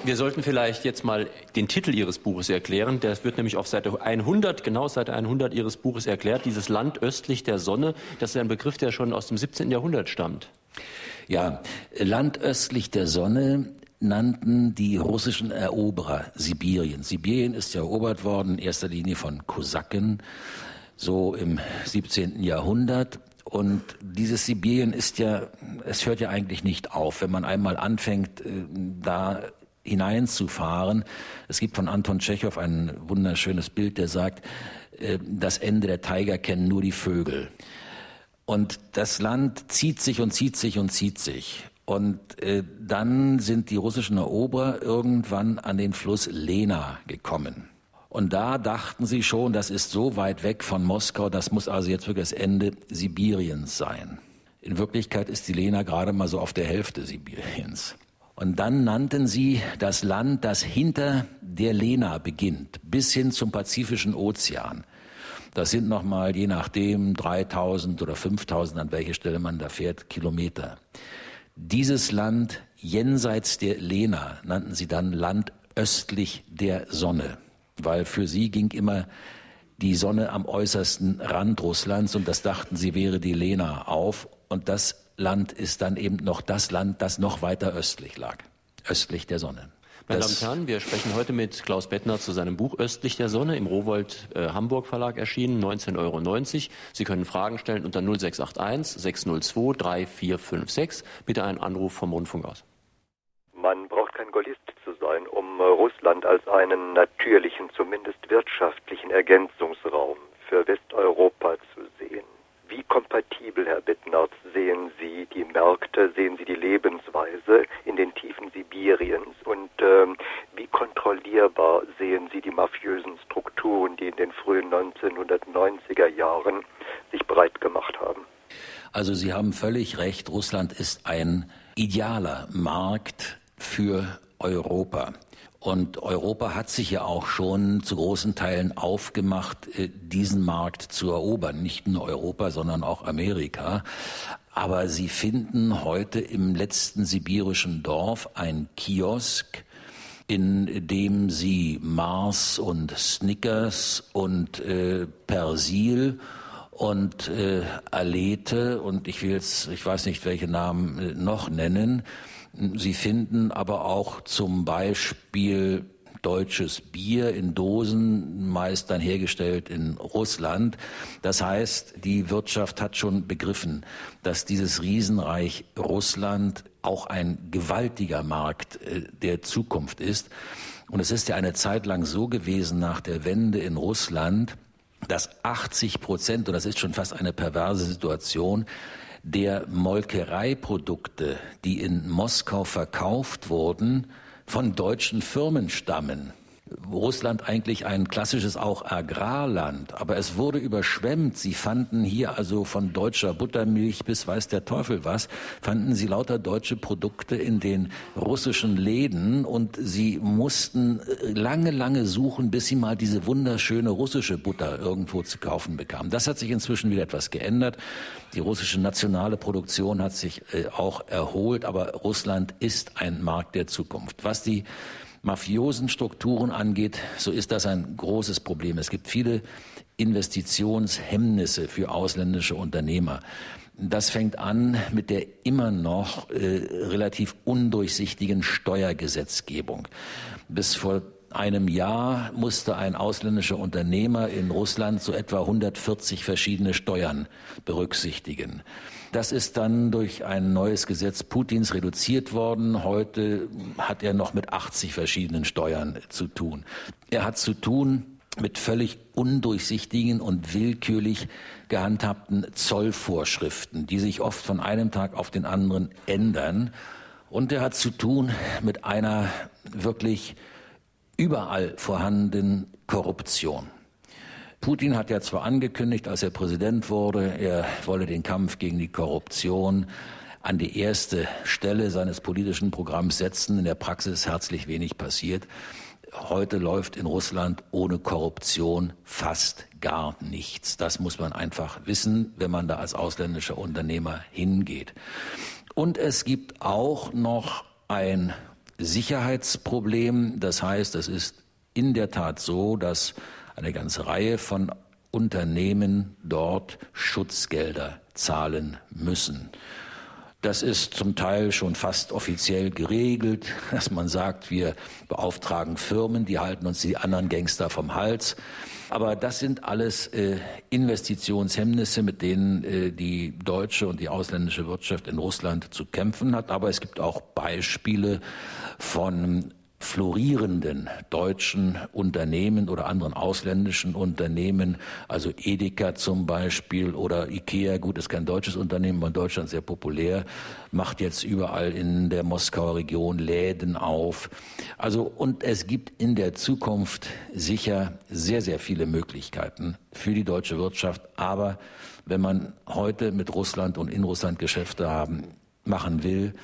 Wir sollten vielleicht jetzt mal den Titel Ihres Buches erklären. Der wird nämlich auf Seite 100, genau Seite 100 Ihres Buches erklärt. Dieses Land östlich der Sonne, das ist ein Begriff, der schon aus dem 17. Jahrhundert stammt. Ja, Land östlich der Sonne nannten die russischen Eroberer Sibirien. Sibirien ist ja erobert worden, in erster Linie von Kosaken, so im 17. Jahrhundert. Und dieses Sibirien ist ja, es hört ja eigentlich nicht auf, wenn man einmal anfängt, äh, da hineinzufahren. Es gibt von Anton Tschechow ein wunderschönes Bild, der sagt, äh, das Ende der Tiger kennen nur die Vögel. Und das Land zieht sich und zieht sich und zieht sich. Und äh, dann sind die russischen Eroberer irgendwann an den Fluss Lena gekommen. Und da dachten sie schon, das ist so weit weg von Moskau, das muss also jetzt wirklich das Ende Sibiriens sein. In Wirklichkeit ist die Lena gerade mal so auf der Hälfte Sibiriens. Und dann nannten sie das Land, das hinter der Lena beginnt, bis hin zum Pazifischen Ozean. Das sind nochmal, je nachdem, 3000 oder 5000, an welche Stelle man da fährt, Kilometer. Dieses Land jenseits der Lena nannten sie dann Land östlich der Sonne, weil für sie ging immer die Sonne am äußersten Rand Russlands und das dachten sie wäre die Lena auf und das Land ist dann eben noch das Land, das noch weiter östlich lag, östlich der Sonne. Meine Damen und Herren, wir sprechen heute mit Klaus Bettner zu seinem Buch Östlich der Sonne im Rowold äh, Hamburg Verlag erschienen, 19,90 Euro. Sie können Fragen stellen unter 0681 602 3456. Bitte einen Anruf vom Rundfunk aus. Man braucht kein Gaullist zu sein, um äh, Russland als einen natürlichen, zumindest wirtschaftlichen Ergänzungsraum für Westeuropa zu sehen. Wie kompatibel, Herr Bittnert, sehen Sie die Märkte, sehen Sie die Lebensweise in den Tiefen Sibiriens und ähm, wie kontrollierbar sehen Sie die mafiösen Strukturen, die in den frühen 1990er Jahren sich breit gemacht haben? Also Sie haben völlig recht, Russland ist ein idealer Markt für Europa. Und Europa hat sich ja auch schon zu großen Teilen aufgemacht, äh, diesen Markt zu erobern. Nicht nur Europa, sondern auch Amerika. Aber sie finden heute im letzten sibirischen Dorf ein Kiosk, in dem sie Mars und Snickers und äh, Persil und äh, Alete und ich will jetzt, ich weiß nicht, welche Namen äh, noch nennen, Sie finden aber auch zum Beispiel deutsches Bier in Dosen, meist dann hergestellt in Russland. Das heißt, die Wirtschaft hat schon begriffen, dass dieses Riesenreich Russland auch ein gewaltiger Markt äh, der Zukunft ist. Und es ist ja eine Zeit lang so gewesen nach der Wende in Russland, dass 80 Prozent, und das ist schon fast eine perverse Situation, der Molkereiprodukte, die in Moskau verkauft wurden, von deutschen Firmen stammen. Russland eigentlich ein klassisches auch Agrarland, aber es wurde überschwemmt. Sie fanden hier also von deutscher Buttermilch bis weiß der Teufel was, fanden sie lauter deutsche Produkte in den russischen Läden und sie mussten lange, lange suchen, bis sie mal diese wunderschöne russische Butter irgendwo zu kaufen bekamen. Das hat sich inzwischen wieder etwas geändert. Die russische nationale Produktion hat sich äh, auch erholt, aber Russland ist ein Markt der Zukunft. Was die mafiosen Strukturen angeht, so ist das ein großes Problem. Es gibt viele Investitionshemmnisse für ausländische Unternehmer. Das fängt an mit der immer noch äh, relativ undurchsichtigen Steuergesetzgebung. Bis vor einem Jahr musste ein ausländischer Unternehmer in Russland so etwa 140 verschiedene Steuern berücksichtigen. Das ist dann durch ein neues Gesetz Putins reduziert worden. Heute hat er noch mit 80 verschiedenen Steuern zu tun. Er hat zu tun mit völlig undurchsichtigen und willkürlich gehandhabten Zollvorschriften, die sich oft von einem Tag auf den anderen ändern. Und er hat zu tun mit einer wirklich überall vorhandenen Korruption. Putin hat ja zwar angekündigt, als er Präsident wurde, er wolle den Kampf gegen die Korruption an die erste Stelle seines politischen Programms setzen. In der Praxis herzlich wenig passiert. Heute läuft in Russland ohne Korruption fast gar nichts. Das muss man einfach wissen, wenn man da als ausländischer Unternehmer hingeht. Und es gibt auch noch ein Sicherheitsproblem. Das heißt, es ist in der Tat so, dass eine ganze Reihe von Unternehmen dort Schutzgelder zahlen müssen. Das ist zum Teil schon fast offiziell geregelt, dass man sagt, wir beauftragen Firmen, die halten uns die anderen Gangster vom Hals. Aber das sind alles äh, Investitionshemmnisse, mit denen äh, die deutsche und die ausländische Wirtschaft in Russland zu kämpfen hat. Aber es gibt auch Beispiele von florierenden deutschen Unternehmen oder anderen ausländischen Unternehmen, also Edeka zum Beispiel oder Ikea, gut, ist kein deutsches Unternehmen, aber in Deutschland sehr populär, macht jetzt überall in der Moskauer Region Läden auf. Also, und es gibt in der Zukunft sicher sehr, sehr viele Möglichkeiten für die deutsche Wirtschaft. Aber wenn man heute mit Russland und in Russland Geschäfte haben, machen will,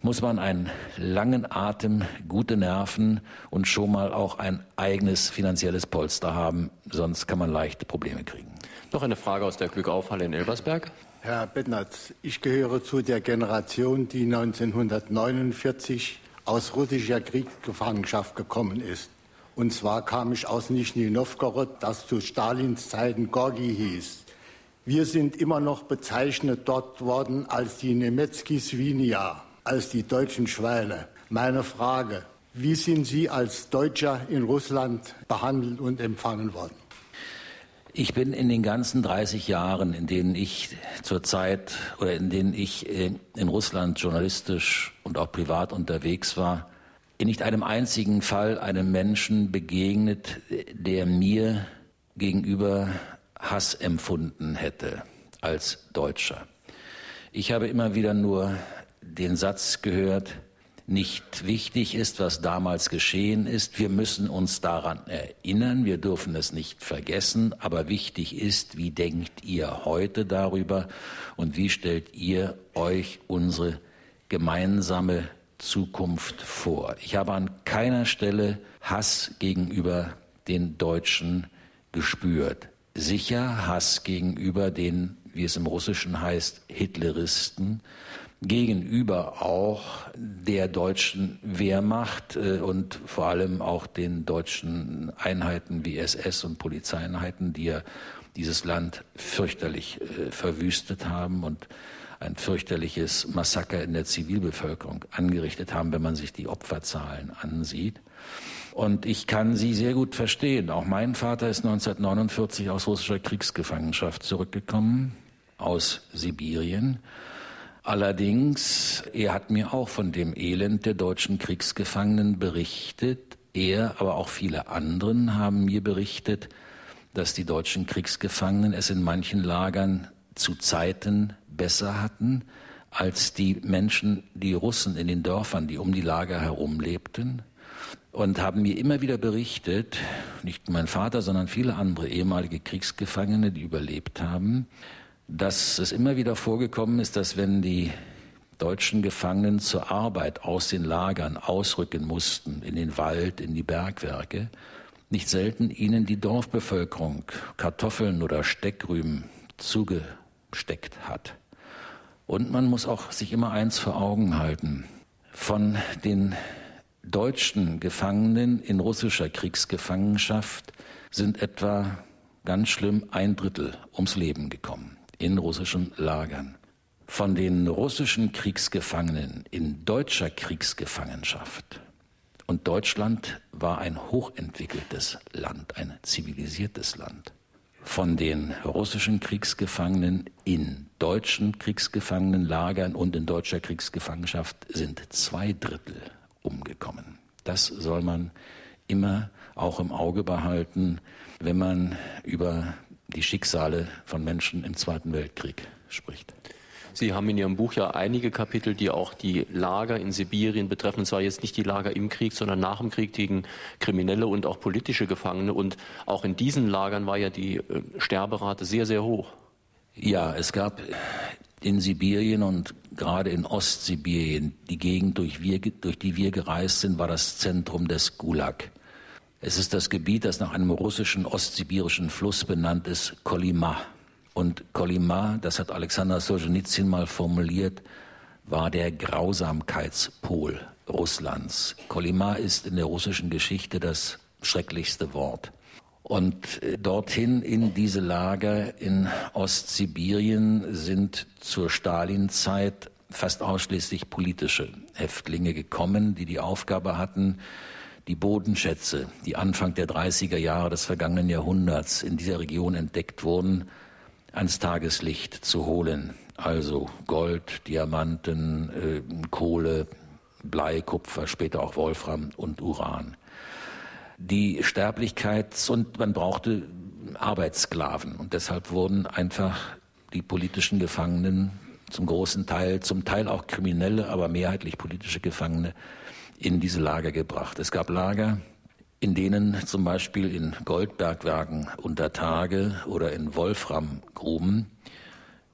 muss man einen langen Atem, gute Nerven und schon mal auch ein eigenes finanzielles Polster haben, sonst kann man leicht Probleme kriegen. Noch eine Frage aus der Glückaufhalle in Elversberg. Herr Bettnatz, ich gehöre zu der Generation, die 1949 aus russischer Kriegsgefangenschaft gekommen ist. Und zwar kam ich aus Nischni Novgorod, das zu Stalins Zeiten Gorgi hieß. Wir sind immer noch bezeichnet dort worden als die Nemetzki Svinia als die deutschen Schweine. Meine Frage, wie sind Sie als Deutscher in Russland behandelt und empfangen worden? Ich bin in den ganzen 30 Jahren, in denen ich zurzeit oder in denen ich äh, in Russland journalistisch und auch privat unterwegs war, in nicht einem einzigen Fall einem Menschen begegnet, der mir gegenüber Hass empfunden hätte als Deutscher. Ich habe immer wieder nur den Satz gehört, nicht wichtig ist, was damals geschehen ist. Wir müssen uns daran erinnern, wir dürfen es nicht vergessen, aber wichtig ist, wie denkt ihr heute darüber und wie stellt ihr euch unsere gemeinsame Zukunft vor. Ich habe an keiner Stelle Hass gegenüber den Deutschen gespürt. Sicher Hass gegenüber den, wie es im Russischen heißt, Hitleristen, gegenüber auch der deutschen Wehrmacht äh, und vor allem auch den deutschen Einheiten wie SS und Polizeieinheiten, die ja dieses Land fürchterlich äh, verwüstet haben und ein fürchterliches Massaker in der Zivilbevölkerung angerichtet haben, wenn man sich die Opferzahlen ansieht. Und ich kann sie sehr gut verstehen. Auch mein Vater ist 1949 aus russischer Kriegsgefangenschaft zurückgekommen, aus Sibirien. Allerdings, er hat mir auch von dem Elend der deutschen Kriegsgefangenen berichtet. Er, aber auch viele anderen haben mir berichtet, dass die deutschen Kriegsgefangenen es in manchen Lagern zu Zeiten besser hatten als die Menschen, die Russen in den Dörfern, die um die Lager herum lebten und haben mir immer wieder berichtet, nicht mein Vater, sondern viele andere ehemalige Kriegsgefangene, die überlebt haben, dass es immer wieder vorgekommen ist, dass wenn die deutschen Gefangenen zur Arbeit aus den Lagern ausrücken mussten, in den Wald, in die Bergwerke, nicht selten ihnen die Dorfbevölkerung Kartoffeln oder Steckrüben zugesteckt hat. Und man muss auch sich immer eins vor Augen halten. Von den deutschen Gefangenen in russischer Kriegsgefangenschaft sind etwa ganz schlimm ein Drittel ums Leben gekommen in russischen Lagern. Von den russischen Kriegsgefangenen in deutscher Kriegsgefangenschaft und Deutschland war ein hochentwickeltes Land, ein zivilisiertes Land. Von den russischen Kriegsgefangenen in deutschen Kriegsgefangenenlagern und in deutscher Kriegsgefangenschaft sind zwei Drittel umgekommen. Das soll man immer auch im Auge behalten, wenn man über die Schicksale von Menschen im Zweiten Weltkrieg spricht. Sie haben in Ihrem Buch ja einige Kapitel, die auch die Lager in Sibirien betreffen. Und zwar jetzt nicht die Lager im Krieg, sondern nach dem Krieg gegen Kriminelle und auch politische Gefangene. Und auch in diesen Lagern war ja die äh, Sterberate sehr, sehr hoch. Ja, es gab in Sibirien und gerade in Ostsibirien, die Gegend, durch, wir, durch die wir gereist sind, war das Zentrum des Gulag. Es ist das Gebiet, das nach einem russischen ostsibirischen Fluss benannt ist, Kolima. Und Kolima, das hat Alexander Solzhenitsyn mal formuliert, war der Grausamkeitspol Russlands. Kolima ist in der russischen Geschichte das schrecklichste Wort. Und äh, dorthin in diese Lager in Ostsibirien sind zur Stalinzeit fast ausschließlich politische Häftlinge gekommen, die die Aufgabe hatten, die Bodenschätze, die Anfang der 30er Jahre des vergangenen Jahrhunderts in dieser Region entdeckt wurden, ans Tageslicht zu holen. Also Gold, Diamanten, äh, Kohle, Blei, Kupfer, später auch Wolfram und Uran die Sterblichkeit und man brauchte Arbeitssklaven. Und deshalb wurden einfach die politischen Gefangenen zum großen Teil, zum Teil auch Kriminelle, aber mehrheitlich politische Gefangene in diese Lager gebracht. Es gab Lager, in denen zum Beispiel in Goldbergwerken unter Tage oder in Wolframgruben,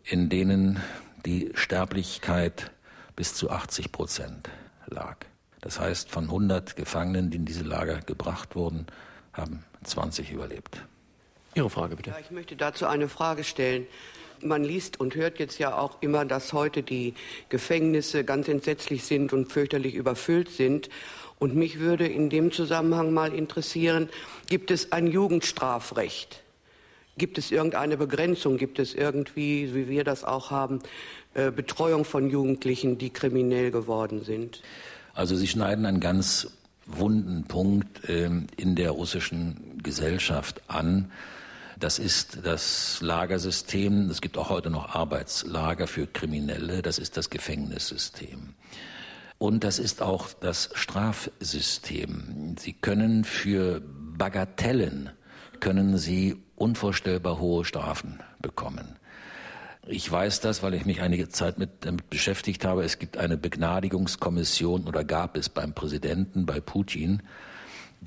in denen die Sterblichkeit bis zu 80 Prozent lag. Das heißt, von 100 Gefangenen, die in diese Lager gebracht wurden, haben 20 überlebt. Ihre Frage bitte. Ja, ich möchte dazu eine Frage stellen. Man liest und hört jetzt ja auch immer, dass heute die Gefängnisse ganz entsetzlich sind und fürchterlich überfüllt sind. Und mich würde in dem Zusammenhang mal interessieren, gibt es ein Jugendstrafrecht? Gibt es irgendeine Begrenzung? Gibt es irgendwie, wie wir das auch haben, äh, Betreuung von Jugendlichen, die kriminell geworden sind? Also Sie schneiden einen ganz wunden Punkt äh, in der russischen Gesellschaft an. Das ist das Lagersystem. Es gibt auch heute noch Arbeitslager für Kriminelle. Das ist das Gefängnissystem. Und das ist auch das Strafsystem. Sie können für Bagatellen, können Sie unvorstellbar hohe Strafen bekommen. Ich weiß das, weil ich mich einige Zeit mit damit beschäftigt habe. Es gibt eine Begnadigungskommission oder gab es beim Präsidenten, bei Putin,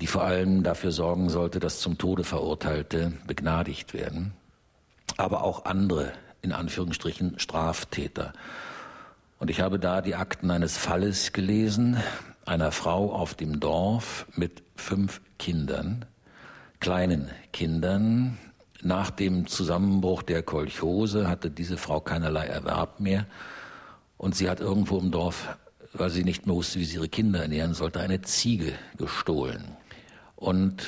die vor allem dafür sorgen sollte, dass zum Tode Verurteilte begnadigt werden. Aber auch andere, in Anführungsstrichen, Straftäter. Und ich habe da die Akten eines Falles gelesen, einer Frau auf dem Dorf mit fünf Kindern, kleinen Kindern, nach dem Zusammenbruch der Kolchose hatte diese Frau keinerlei Erwerb mehr und sie hat irgendwo im Dorf, weil sie nicht mehr wusste, wie sie ihre Kinder ernähren sollte, eine Ziege gestohlen. Und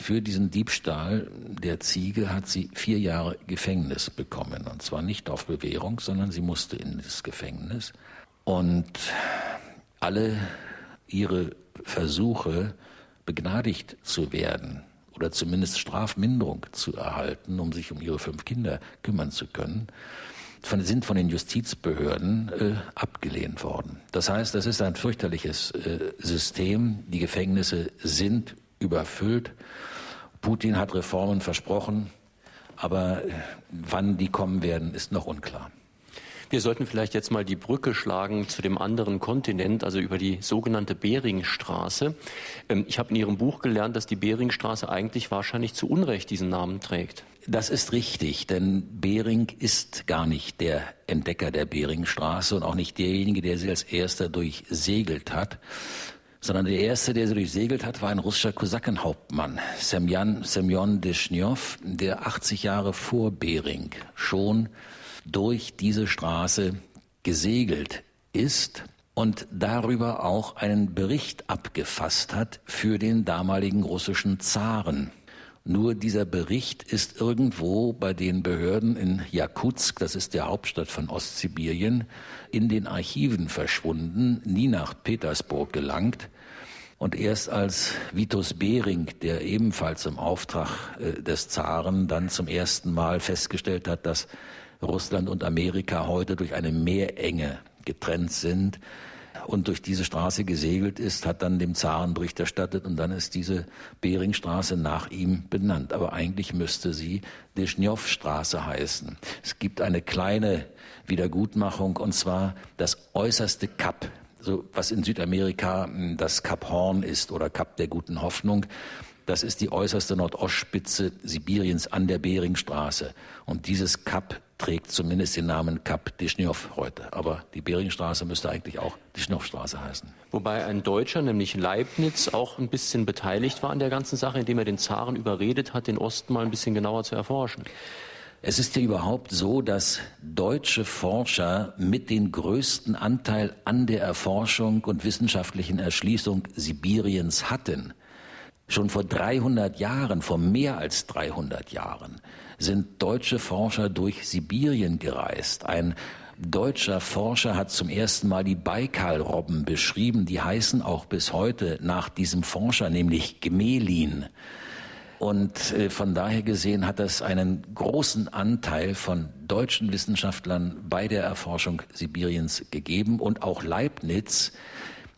für diesen Diebstahl der Ziege hat sie vier Jahre Gefängnis bekommen. Und zwar nicht auf Bewährung, sondern sie musste in das Gefängnis. Und alle ihre Versuche, begnadigt zu werden oder zumindest Strafminderung zu erhalten, um sich um ihre fünf Kinder kümmern zu können, von, sind von den Justizbehörden äh, abgelehnt worden. Das heißt, das ist ein fürchterliches äh, System. Die Gefängnisse sind überfüllt. Putin hat Reformen versprochen, aber äh, wann die kommen werden, ist noch unklar. Wir sollten vielleicht jetzt mal die Brücke schlagen zu dem anderen Kontinent, also über die sogenannte Beringstraße. Ähm, ich habe in Ihrem Buch gelernt, dass die Beringstraße eigentlich wahrscheinlich zu Unrecht diesen Namen trägt. Das ist richtig, denn Bering ist gar nicht der Entdecker der Beringstraße und auch nicht derjenige, der sie als erster durchsegelt hat, sondern der erste, der sie durchsegelt hat, war ein russischer Kosakenhauptmann, Semyon, Semyon Deschnjow, der 80 Jahre vor Bering schon durch diese Straße gesegelt ist und darüber auch einen Bericht abgefasst hat für den damaligen russischen Zaren. Nur dieser Bericht ist irgendwo bei den Behörden in Jakutsk, das ist der Hauptstadt von Ostsibirien, in den Archiven verschwunden, nie nach Petersburg gelangt. Und erst als Vitus Bering, der ebenfalls im Auftrag äh, des Zaren dann zum ersten Mal festgestellt hat, dass Russland und Amerika heute durch eine Meerenge getrennt sind und durch diese Straße gesegelt ist, hat dann dem Zaren Bericht erstattet und dann ist diese Beringstraße nach ihm benannt. Aber eigentlich müsste sie Deschnjow-Straße heißen. Es gibt eine kleine Wiedergutmachung und zwar das äußerste Kap so was in Südamerika hm, das Kap Horn ist oder Kap der guten Hoffnung. Das ist die äußerste Nordostspitze Sibiriens an der Beringstraße. Und dieses Kap trägt zumindest den Namen Kap Dischnjow heute. Aber die Beringstraße müsste eigentlich auch Dischnjow-Straße heißen. Wobei ein Deutscher, nämlich Leibniz, auch ein bisschen beteiligt war an der ganzen Sache, indem er den Zaren überredet hat, den Osten mal ein bisschen genauer zu erforschen. Es ist ja überhaupt so, dass deutsche Forscher mit den größten Anteil an der Erforschung und wissenschaftlichen Erschließung Sibiriens hatten. Schon vor 300 Jahren, vor mehr als 300 Jahren, sind deutsche Forscher durch Sibirien gereist. Ein deutscher Forscher hat zum ersten Mal die Baikalrobben beschrieben. Die heißen auch bis heute nach diesem Forscher, nämlich Gmelin. Und äh, von daher gesehen hat das einen großen Anteil von deutschen Wissenschaftlern bei der Erforschung Sibiriens gegeben. Und auch Leibniz,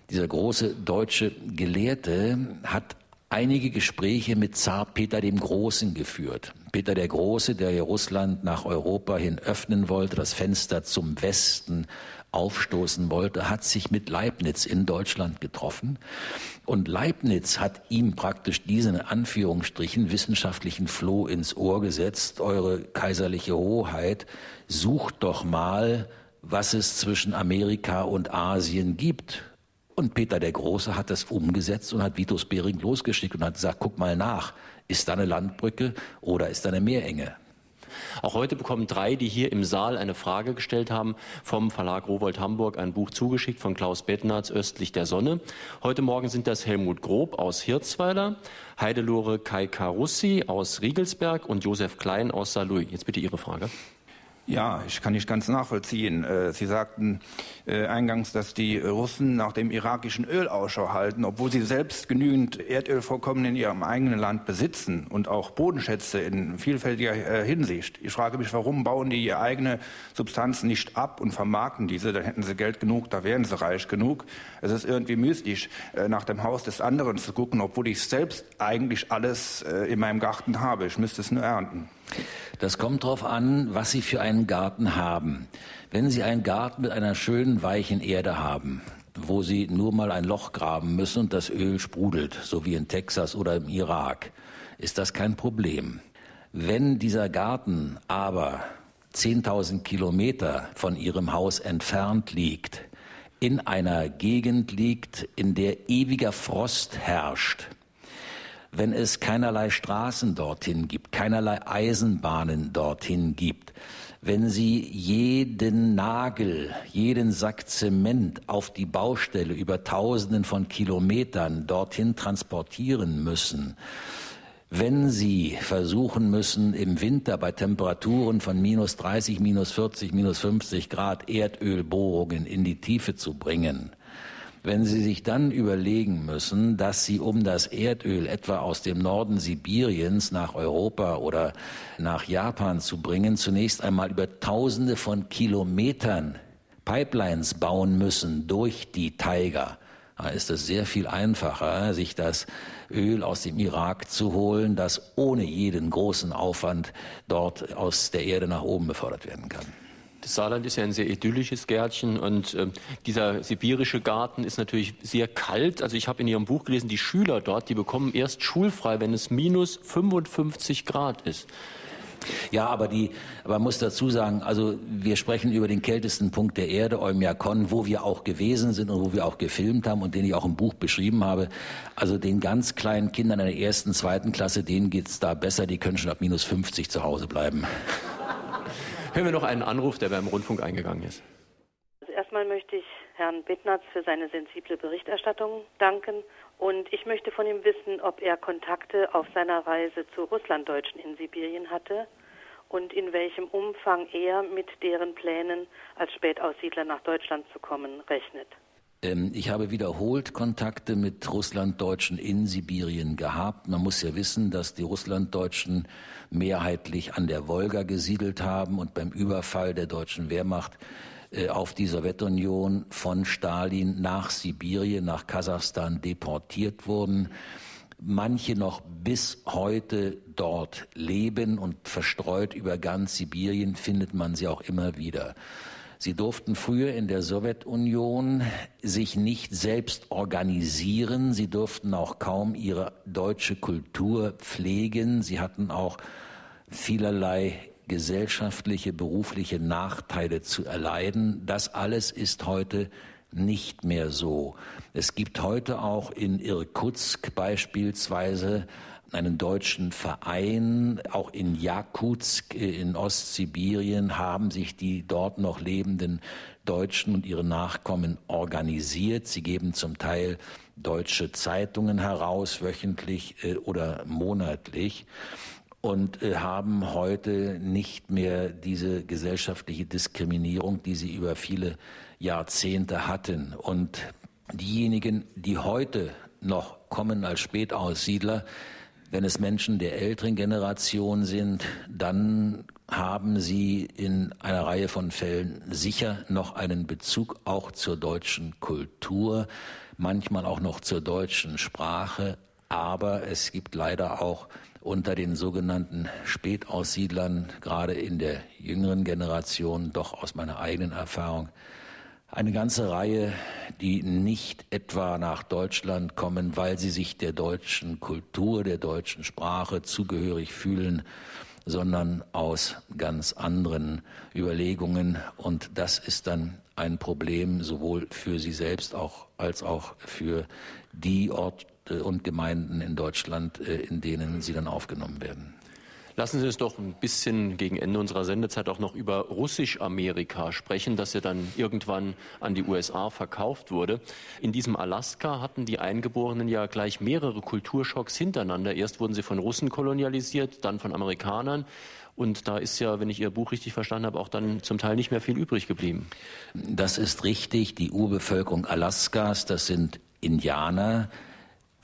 dieser große deutsche Gelehrte, hat einige Gespräche mit Zar Peter dem Großen geführt. Peter der Große, der Russland nach Europa hin öffnen wollte, das Fenster zum Westen aufstoßen wollte, hat sich mit Leibniz in Deutschland getroffen. Und Leibniz hat ihm praktisch diesen Anführungsstrichen wissenschaftlichen Floh ins Ohr gesetzt. Eure kaiserliche Hoheit, sucht doch mal, was es zwischen Amerika und Asien gibt. Und Peter der Große hat das umgesetzt und hat Vitus Bering losgeschickt und hat gesagt, guck mal nach, ist da eine Landbrücke oder ist da eine Meerenge? Auch heute bekommen drei, die hier im Saal eine Frage gestellt haben, vom Verlag Rowold Hamburg ein Buch zugeschickt von Klaus Bettnarz, Östlich der Sonne. Heute Morgen sind das Helmut Grob aus Hirzweiler, Heidelore Kai Karussi aus Riegelsberg und Josef Klein aus Saarlouis. Jetzt bitte Ihre Frage. Ja, ich kann nicht ganz nachvollziehen. Äh, Sie sagten äh, eingangs, dass die Russen nach dem irakischen Öl Ausschau halten, obwohl sie selbst genügend Erdölvorkommen in ihrem eigenen Land besitzen und auch Bodenschätze in vielfältiger äh, Hinsicht. Ich frage mich, warum bauen die ihre eigene Substanz nicht ab und vermarkten diese? Dann hätten sie Geld genug, da wären sie reich genug. Es ist irgendwie mystisch, nach dem Haus des anderen zu gucken, obwohl ich selbst eigentlich alles in meinem Garten habe. Ich müsste es nur ernten. Das kommt darauf an, was Sie für einen Garten haben. Wenn Sie einen Garten mit einer schönen weichen Erde haben, wo Sie nur mal ein Loch graben müssen und das Öl sprudelt, so wie in Texas oder im Irak, ist das kein Problem. Wenn dieser Garten aber 10.000 Kilometer von Ihrem Haus entfernt liegt, in einer Gegend liegt, in der ewiger Frost herrscht, wenn es keinerlei Straßen dorthin gibt, keinerlei Eisenbahnen dorthin gibt, wenn Sie jeden Nagel, jeden Sack Zement auf die Baustelle über Tausenden von Kilometern dorthin transportieren müssen, wenn Sie versuchen müssen, im Winter bei Temperaturen von minus 30, minus 40, minus 50 Grad Erdölbohrungen in die Tiefe zu bringen, Wenn Sie sich dann überlegen müssen, dass Sie um das Erdöl etwa aus dem Norden Sibiriens nach Europa oder nach Japan zu bringen, zunächst einmal über Tausende von Kilometern Pipelines bauen müssen durch die Taiga, da ist es sehr viel einfacher, sich das Öl aus dem Irak zu holen, das ohne jeden großen Aufwand dort aus der Erde nach oben befördert werden kann. Das Saarland ist ja ein sehr idyllisches Gärtchen und äh, dieser sibirische Garten ist natürlich sehr kalt. Also ich habe in Ihrem Buch gelesen, die Schüler dort, die bekommen erst schulfrei, wenn es minus 55 Grad ist. Ja, aber die, man muss dazu sagen, also wir sprechen über den kältesten Punkt der Erde, Oymyakon, wo wir auch gewesen sind und wo wir auch gefilmt haben und den ich auch im Buch beschrieben habe. Also den ganz kleinen Kindern in der ersten, zweiten Klasse, denen geht's da besser, die können schon ab minus 50 zu Hause bleiben. Hören wir noch einen Anruf, der beim Rundfunk eingegangen ist. Also erstmal möchte ich Herrn Bittnatz für seine sensible Berichterstattung danken. Und ich möchte von ihm wissen, ob er Kontakte auf seiner Reise zu Russlanddeutschen in Sibirien hatte und in welchem Umfang er mit deren Plänen, als Spätaussiedler nach Deutschland zu kommen, rechnet. Ähm, ich habe wiederholt Kontakte mit Russlanddeutschen in Sibirien gehabt. Man muss ja wissen, dass die Russlanddeutschen mehrheitlich an der Wolga gesiedelt haben und beim Überfall der deutschen Wehrmacht äh, auf die Sowjetunion von Stalin nach Sibirien, nach Kasachstan deportiert wurden. Manche noch bis heute dort leben und verstreut über ganz Sibirien findet man sie auch immer wieder. Sie durften früher in der Sowjetunion sich nicht selbst organisieren. Sie durften auch kaum ihre deutsche Kultur pflegen. Sie hatten auch vielerlei gesellschaftliche, berufliche Nachteile zu erleiden. Das alles ist heute nicht mehr so. Es gibt heute auch in Irkutsk beispielsweise einen deutschen Verein, auch in Jakutsk in Ostsibirien haben sich die dort noch lebenden Deutschen und ihre Nachkommen organisiert. Sie geben zum Teil deutsche Zeitungen heraus, wöchentlich äh, oder monatlich und äh, haben heute nicht mehr diese gesellschaftliche Diskriminierung, die sie über viele Jahrzehnte hatten. Und diejenigen, die heute noch kommen als Spätaussiedler, wenn es Menschen der älteren Generation sind, dann haben sie in einer Reihe von Fällen sicher noch einen Bezug auch zur deutschen Kultur, manchmal auch noch zur deutschen Sprache, aber es gibt leider auch unter den sogenannten Spätaussiedlern, gerade in der jüngeren Generation, doch aus meiner eigenen Erfahrung, eine ganze Reihe, die nicht etwa nach Deutschland kommen, weil sie sich der deutschen Kultur, der deutschen Sprache zugehörig fühlen, sondern aus ganz anderen Überlegungen. Und das ist dann ein Problem sowohl für sie selbst auch, als auch für die Orte und Gemeinden in Deutschland, äh, in denen sie dann aufgenommen werden. Lassen Sie uns doch ein bisschen gegen Ende unserer Sendezeit auch noch über Russisch-Amerika sprechen, das ja dann irgendwann an die USA verkauft wurde. In diesem Alaska hatten die Eingeborenen ja gleich mehrere Kulturschocks hintereinander. Erst wurden sie von Russen kolonialisiert, dann von Amerikanern. Und da ist ja, wenn ich Ihr Buch richtig verstanden habe, auch dann zum Teil nicht mehr viel übrig geblieben. Das ist richtig. Die Urbevölkerung Alaskas, das sind Indianer,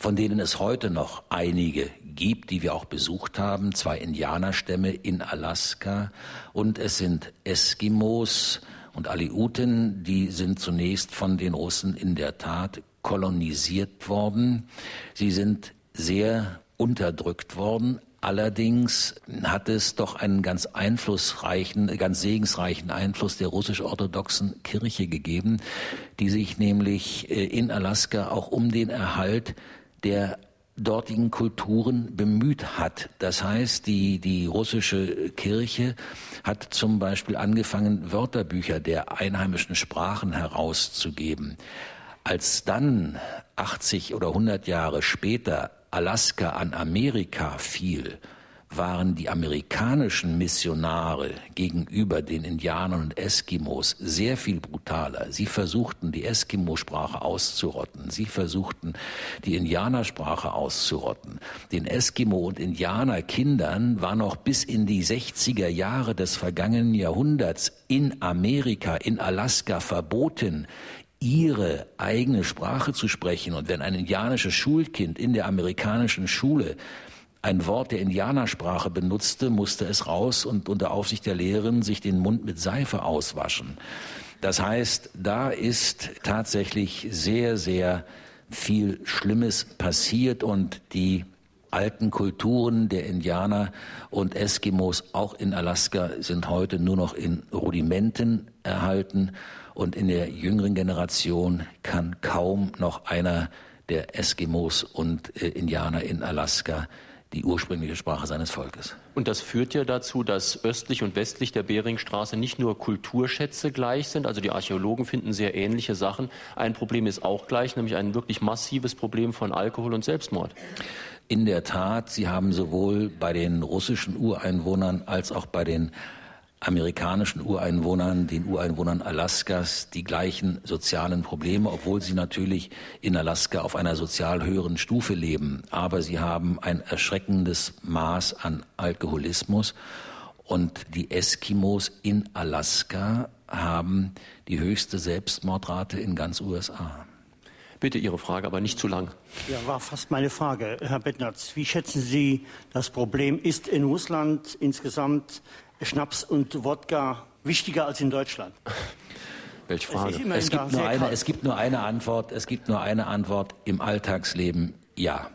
von denen es heute noch einige gibt, die wir auch besucht haben, zwei Indianerstämme in Alaska. Und es sind Eskimos und Aleuten, die sind zunächst von den Russen in der Tat kolonisiert worden. Sie sind sehr unterdrückt worden, Allerdings hat es doch einen ganz einflussreichen, ganz segensreichen Einfluss der russisch-orthodoxen Kirche gegeben, die sich nämlich äh, in Alaska auch um den Erhalt der dortigen Kulturen bemüht hat. Das heißt, die, die russische Kirche hat zum Beispiel angefangen, Wörterbücher der einheimischen Sprachen herauszugeben. Als dann 80 oder 100 Jahre später Alaska an Amerika fiel, waren die amerikanischen Missionare gegenüber den Indianern und Eskimos sehr viel brutaler. Sie versuchten, die Eskimo-Sprache auszurotten. Sie versuchten, die Indianersprache auszurotten. Den Eskimo- und Indianerkindern war noch bis in die 60er Jahre des vergangenen Jahrhunderts in Amerika, in Alaska verboten, ihre eigene Sprache zu sprechen. Und wenn ein indianisches Schulkind in der amerikanischen Schule ein Wort der Indianersprache benutzte, musste es raus und unter Aufsicht der Lehrerin sich den Mund mit Seife auswaschen. Das heißt, da ist tatsächlich sehr, sehr viel Schlimmes passiert und die alten Kulturen der Indianer und Eskimos auch in Alaska sind heute nur noch in Rudimenten erhalten und in der jüngeren Generation kann kaum noch einer der Eskimos und äh, Indianer in Alaska die ursprüngliche Sprache seines Volkes. Und das führt ja dazu, dass östlich und westlich der Beringstraße nicht nur Kulturschätze gleich sind, also die Archäologen finden sehr ähnliche Sachen. Ein Problem ist auch gleich, nämlich ein wirklich massives Problem von Alkohol und Selbstmord. In der Tat, Sie haben sowohl bei den russischen Ureinwohnern als auch bei den amerikanischen Ureinwohnern, den Ureinwohnern Alaskas die gleichen sozialen Probleme, obwohl sie natürlich in Alaska auf einer sozial höheren Stufe leben. Aber sie haben ein erschreckendes Maß an Alkoholismus. Und die Eskimos in Alaska haben die höchste Selbstmordrate in ganz USA. Bitte Ihre Frage, aber nicht zu lang. Ja, war fast meine Frage. Herr Bettnerz, wie schätzen Sie das Problem? Ist in Russland insgesamt Schnaps und Wodka wichtiger als in Deutschland? Welche Frage? Es, es, gibt nur eine, es gibt nur eine Antwort. Es gibt nur eine Antwort im Alltagsleben. Ja.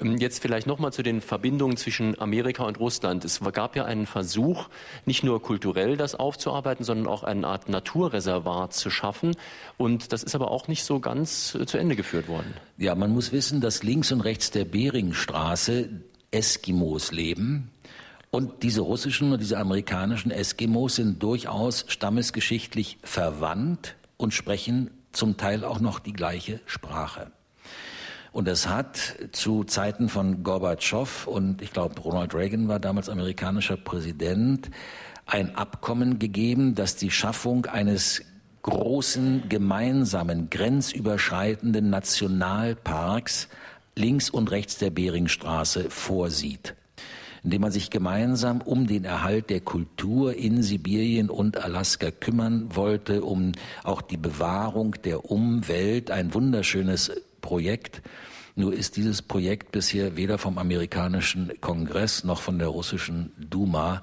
Ähm, jetzt vielleicht nochmal zu den Verbindungen zwischen Amerika und Russland. Es gab ja einen Versuch, nicht nur kulturell das aufzuarbeiten, sondern auch eine Art Naturreservat zu schaffen. Und das ist aber auch nicht so ganz äh, zu Ende geführt worden. Ja, man muss wissen, dass links und rechts der Beringstraße Eskimos leben. Und diese russischen und diese amerikanischen Eskimos sind durchaus stammesgeschichtlich verwandt und sprechen zum Teil auch noch die gleiche Sprache. Und es hat zu Zeiten von Gorbatschow und ich glaube Ronald Reagan war damals amerikanischer Präsident ein Abkommen gegeben, das die Schaffung eines großen gemeinsamen grenzüberschreitenden Nationalparks links und rechts der Beringstraße vorsieht indem man sich gemeinsam um den Erhalt der Kultur in Sibirien und Alaska kümmern wollte, um auch die Bewahrung der Umwelt, ein wunderschönes Projekt. Nur ist dieses Projekt bisher weder vom amerikanischen Kongress noch von der russischen Duma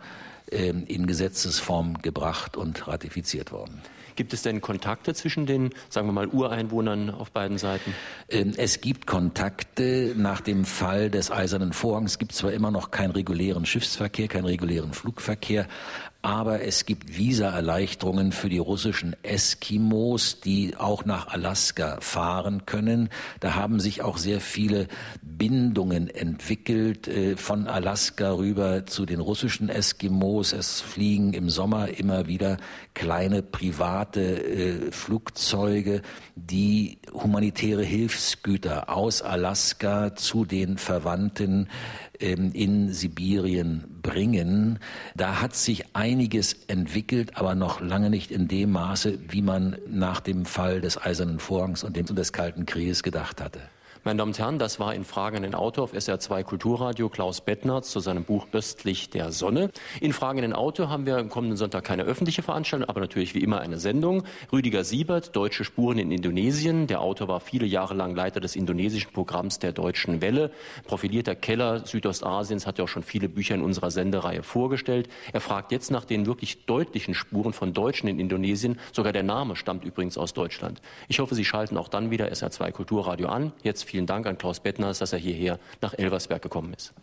äh, in Gesetzesform gebracht und ratifiziert worden. Gibt es denn Kontakte zwischen den, sagen wir mal, Ureinwohnern auf beiden Seiten? Ähm, es gibt Kontakte. Nach dem Fall des Eisernen Vorhangs gibt es zwar immer noch keinen regulären Schiffsverkehr, keinen regulären Flugverkehr, aber es gibt Visaerleichterungen für die russischen Eskimos, die auch nach Alaska fahren können. Da haben sich auch sehr viele Bindungen entwickelt äh, von Alaska rüber zu den russischen Eskimos. Es fliegen im Sommer immer wieder kleine private äh, Flugzeuge, die humanitäre Hilfsgüter aus Alaska zu den Verwandten ähm, in Sibirien bringen. Da hat sich einiges entwickelt, aber noch lange nicht in dem Maße, wie man nach dem Fall des Eisernen Vorhangs und des Kalten Krieges gedacht hatte. Meine Damen und Herren, das war in Fragen an den Autor auf SR2 Kulturradio Klaus Bettnerz zu seinem Buch Östlich der Sonne. In Fragen an den Autor haben wir am kommenden Sonntag keine öffentliche Veranstaltung, aber natürlich wie immer eine Sendung. Rüdiger Siebert, Deutsche Spuren in Indonesien. Der Autor war viele Jahre lang Leiter des indonesischen Programms der Deutschen Welle. Profilierter Keller Südostasiens hat ja auch schon viele Bücher in unserer Sendereihe vorgestellt. Er fragt jetzt nach den wirklich deutlichen Spuren von Deutschen in Indonesien. Sogar der Name stammt übrigens aus Deutschland. Ich hoffe, Sie schalten auch dann wieder SR2 Kulturradio an. Jetzt vielen Dank an Klaus Bettners, dass er hierher nach Elversberg gekommen ist.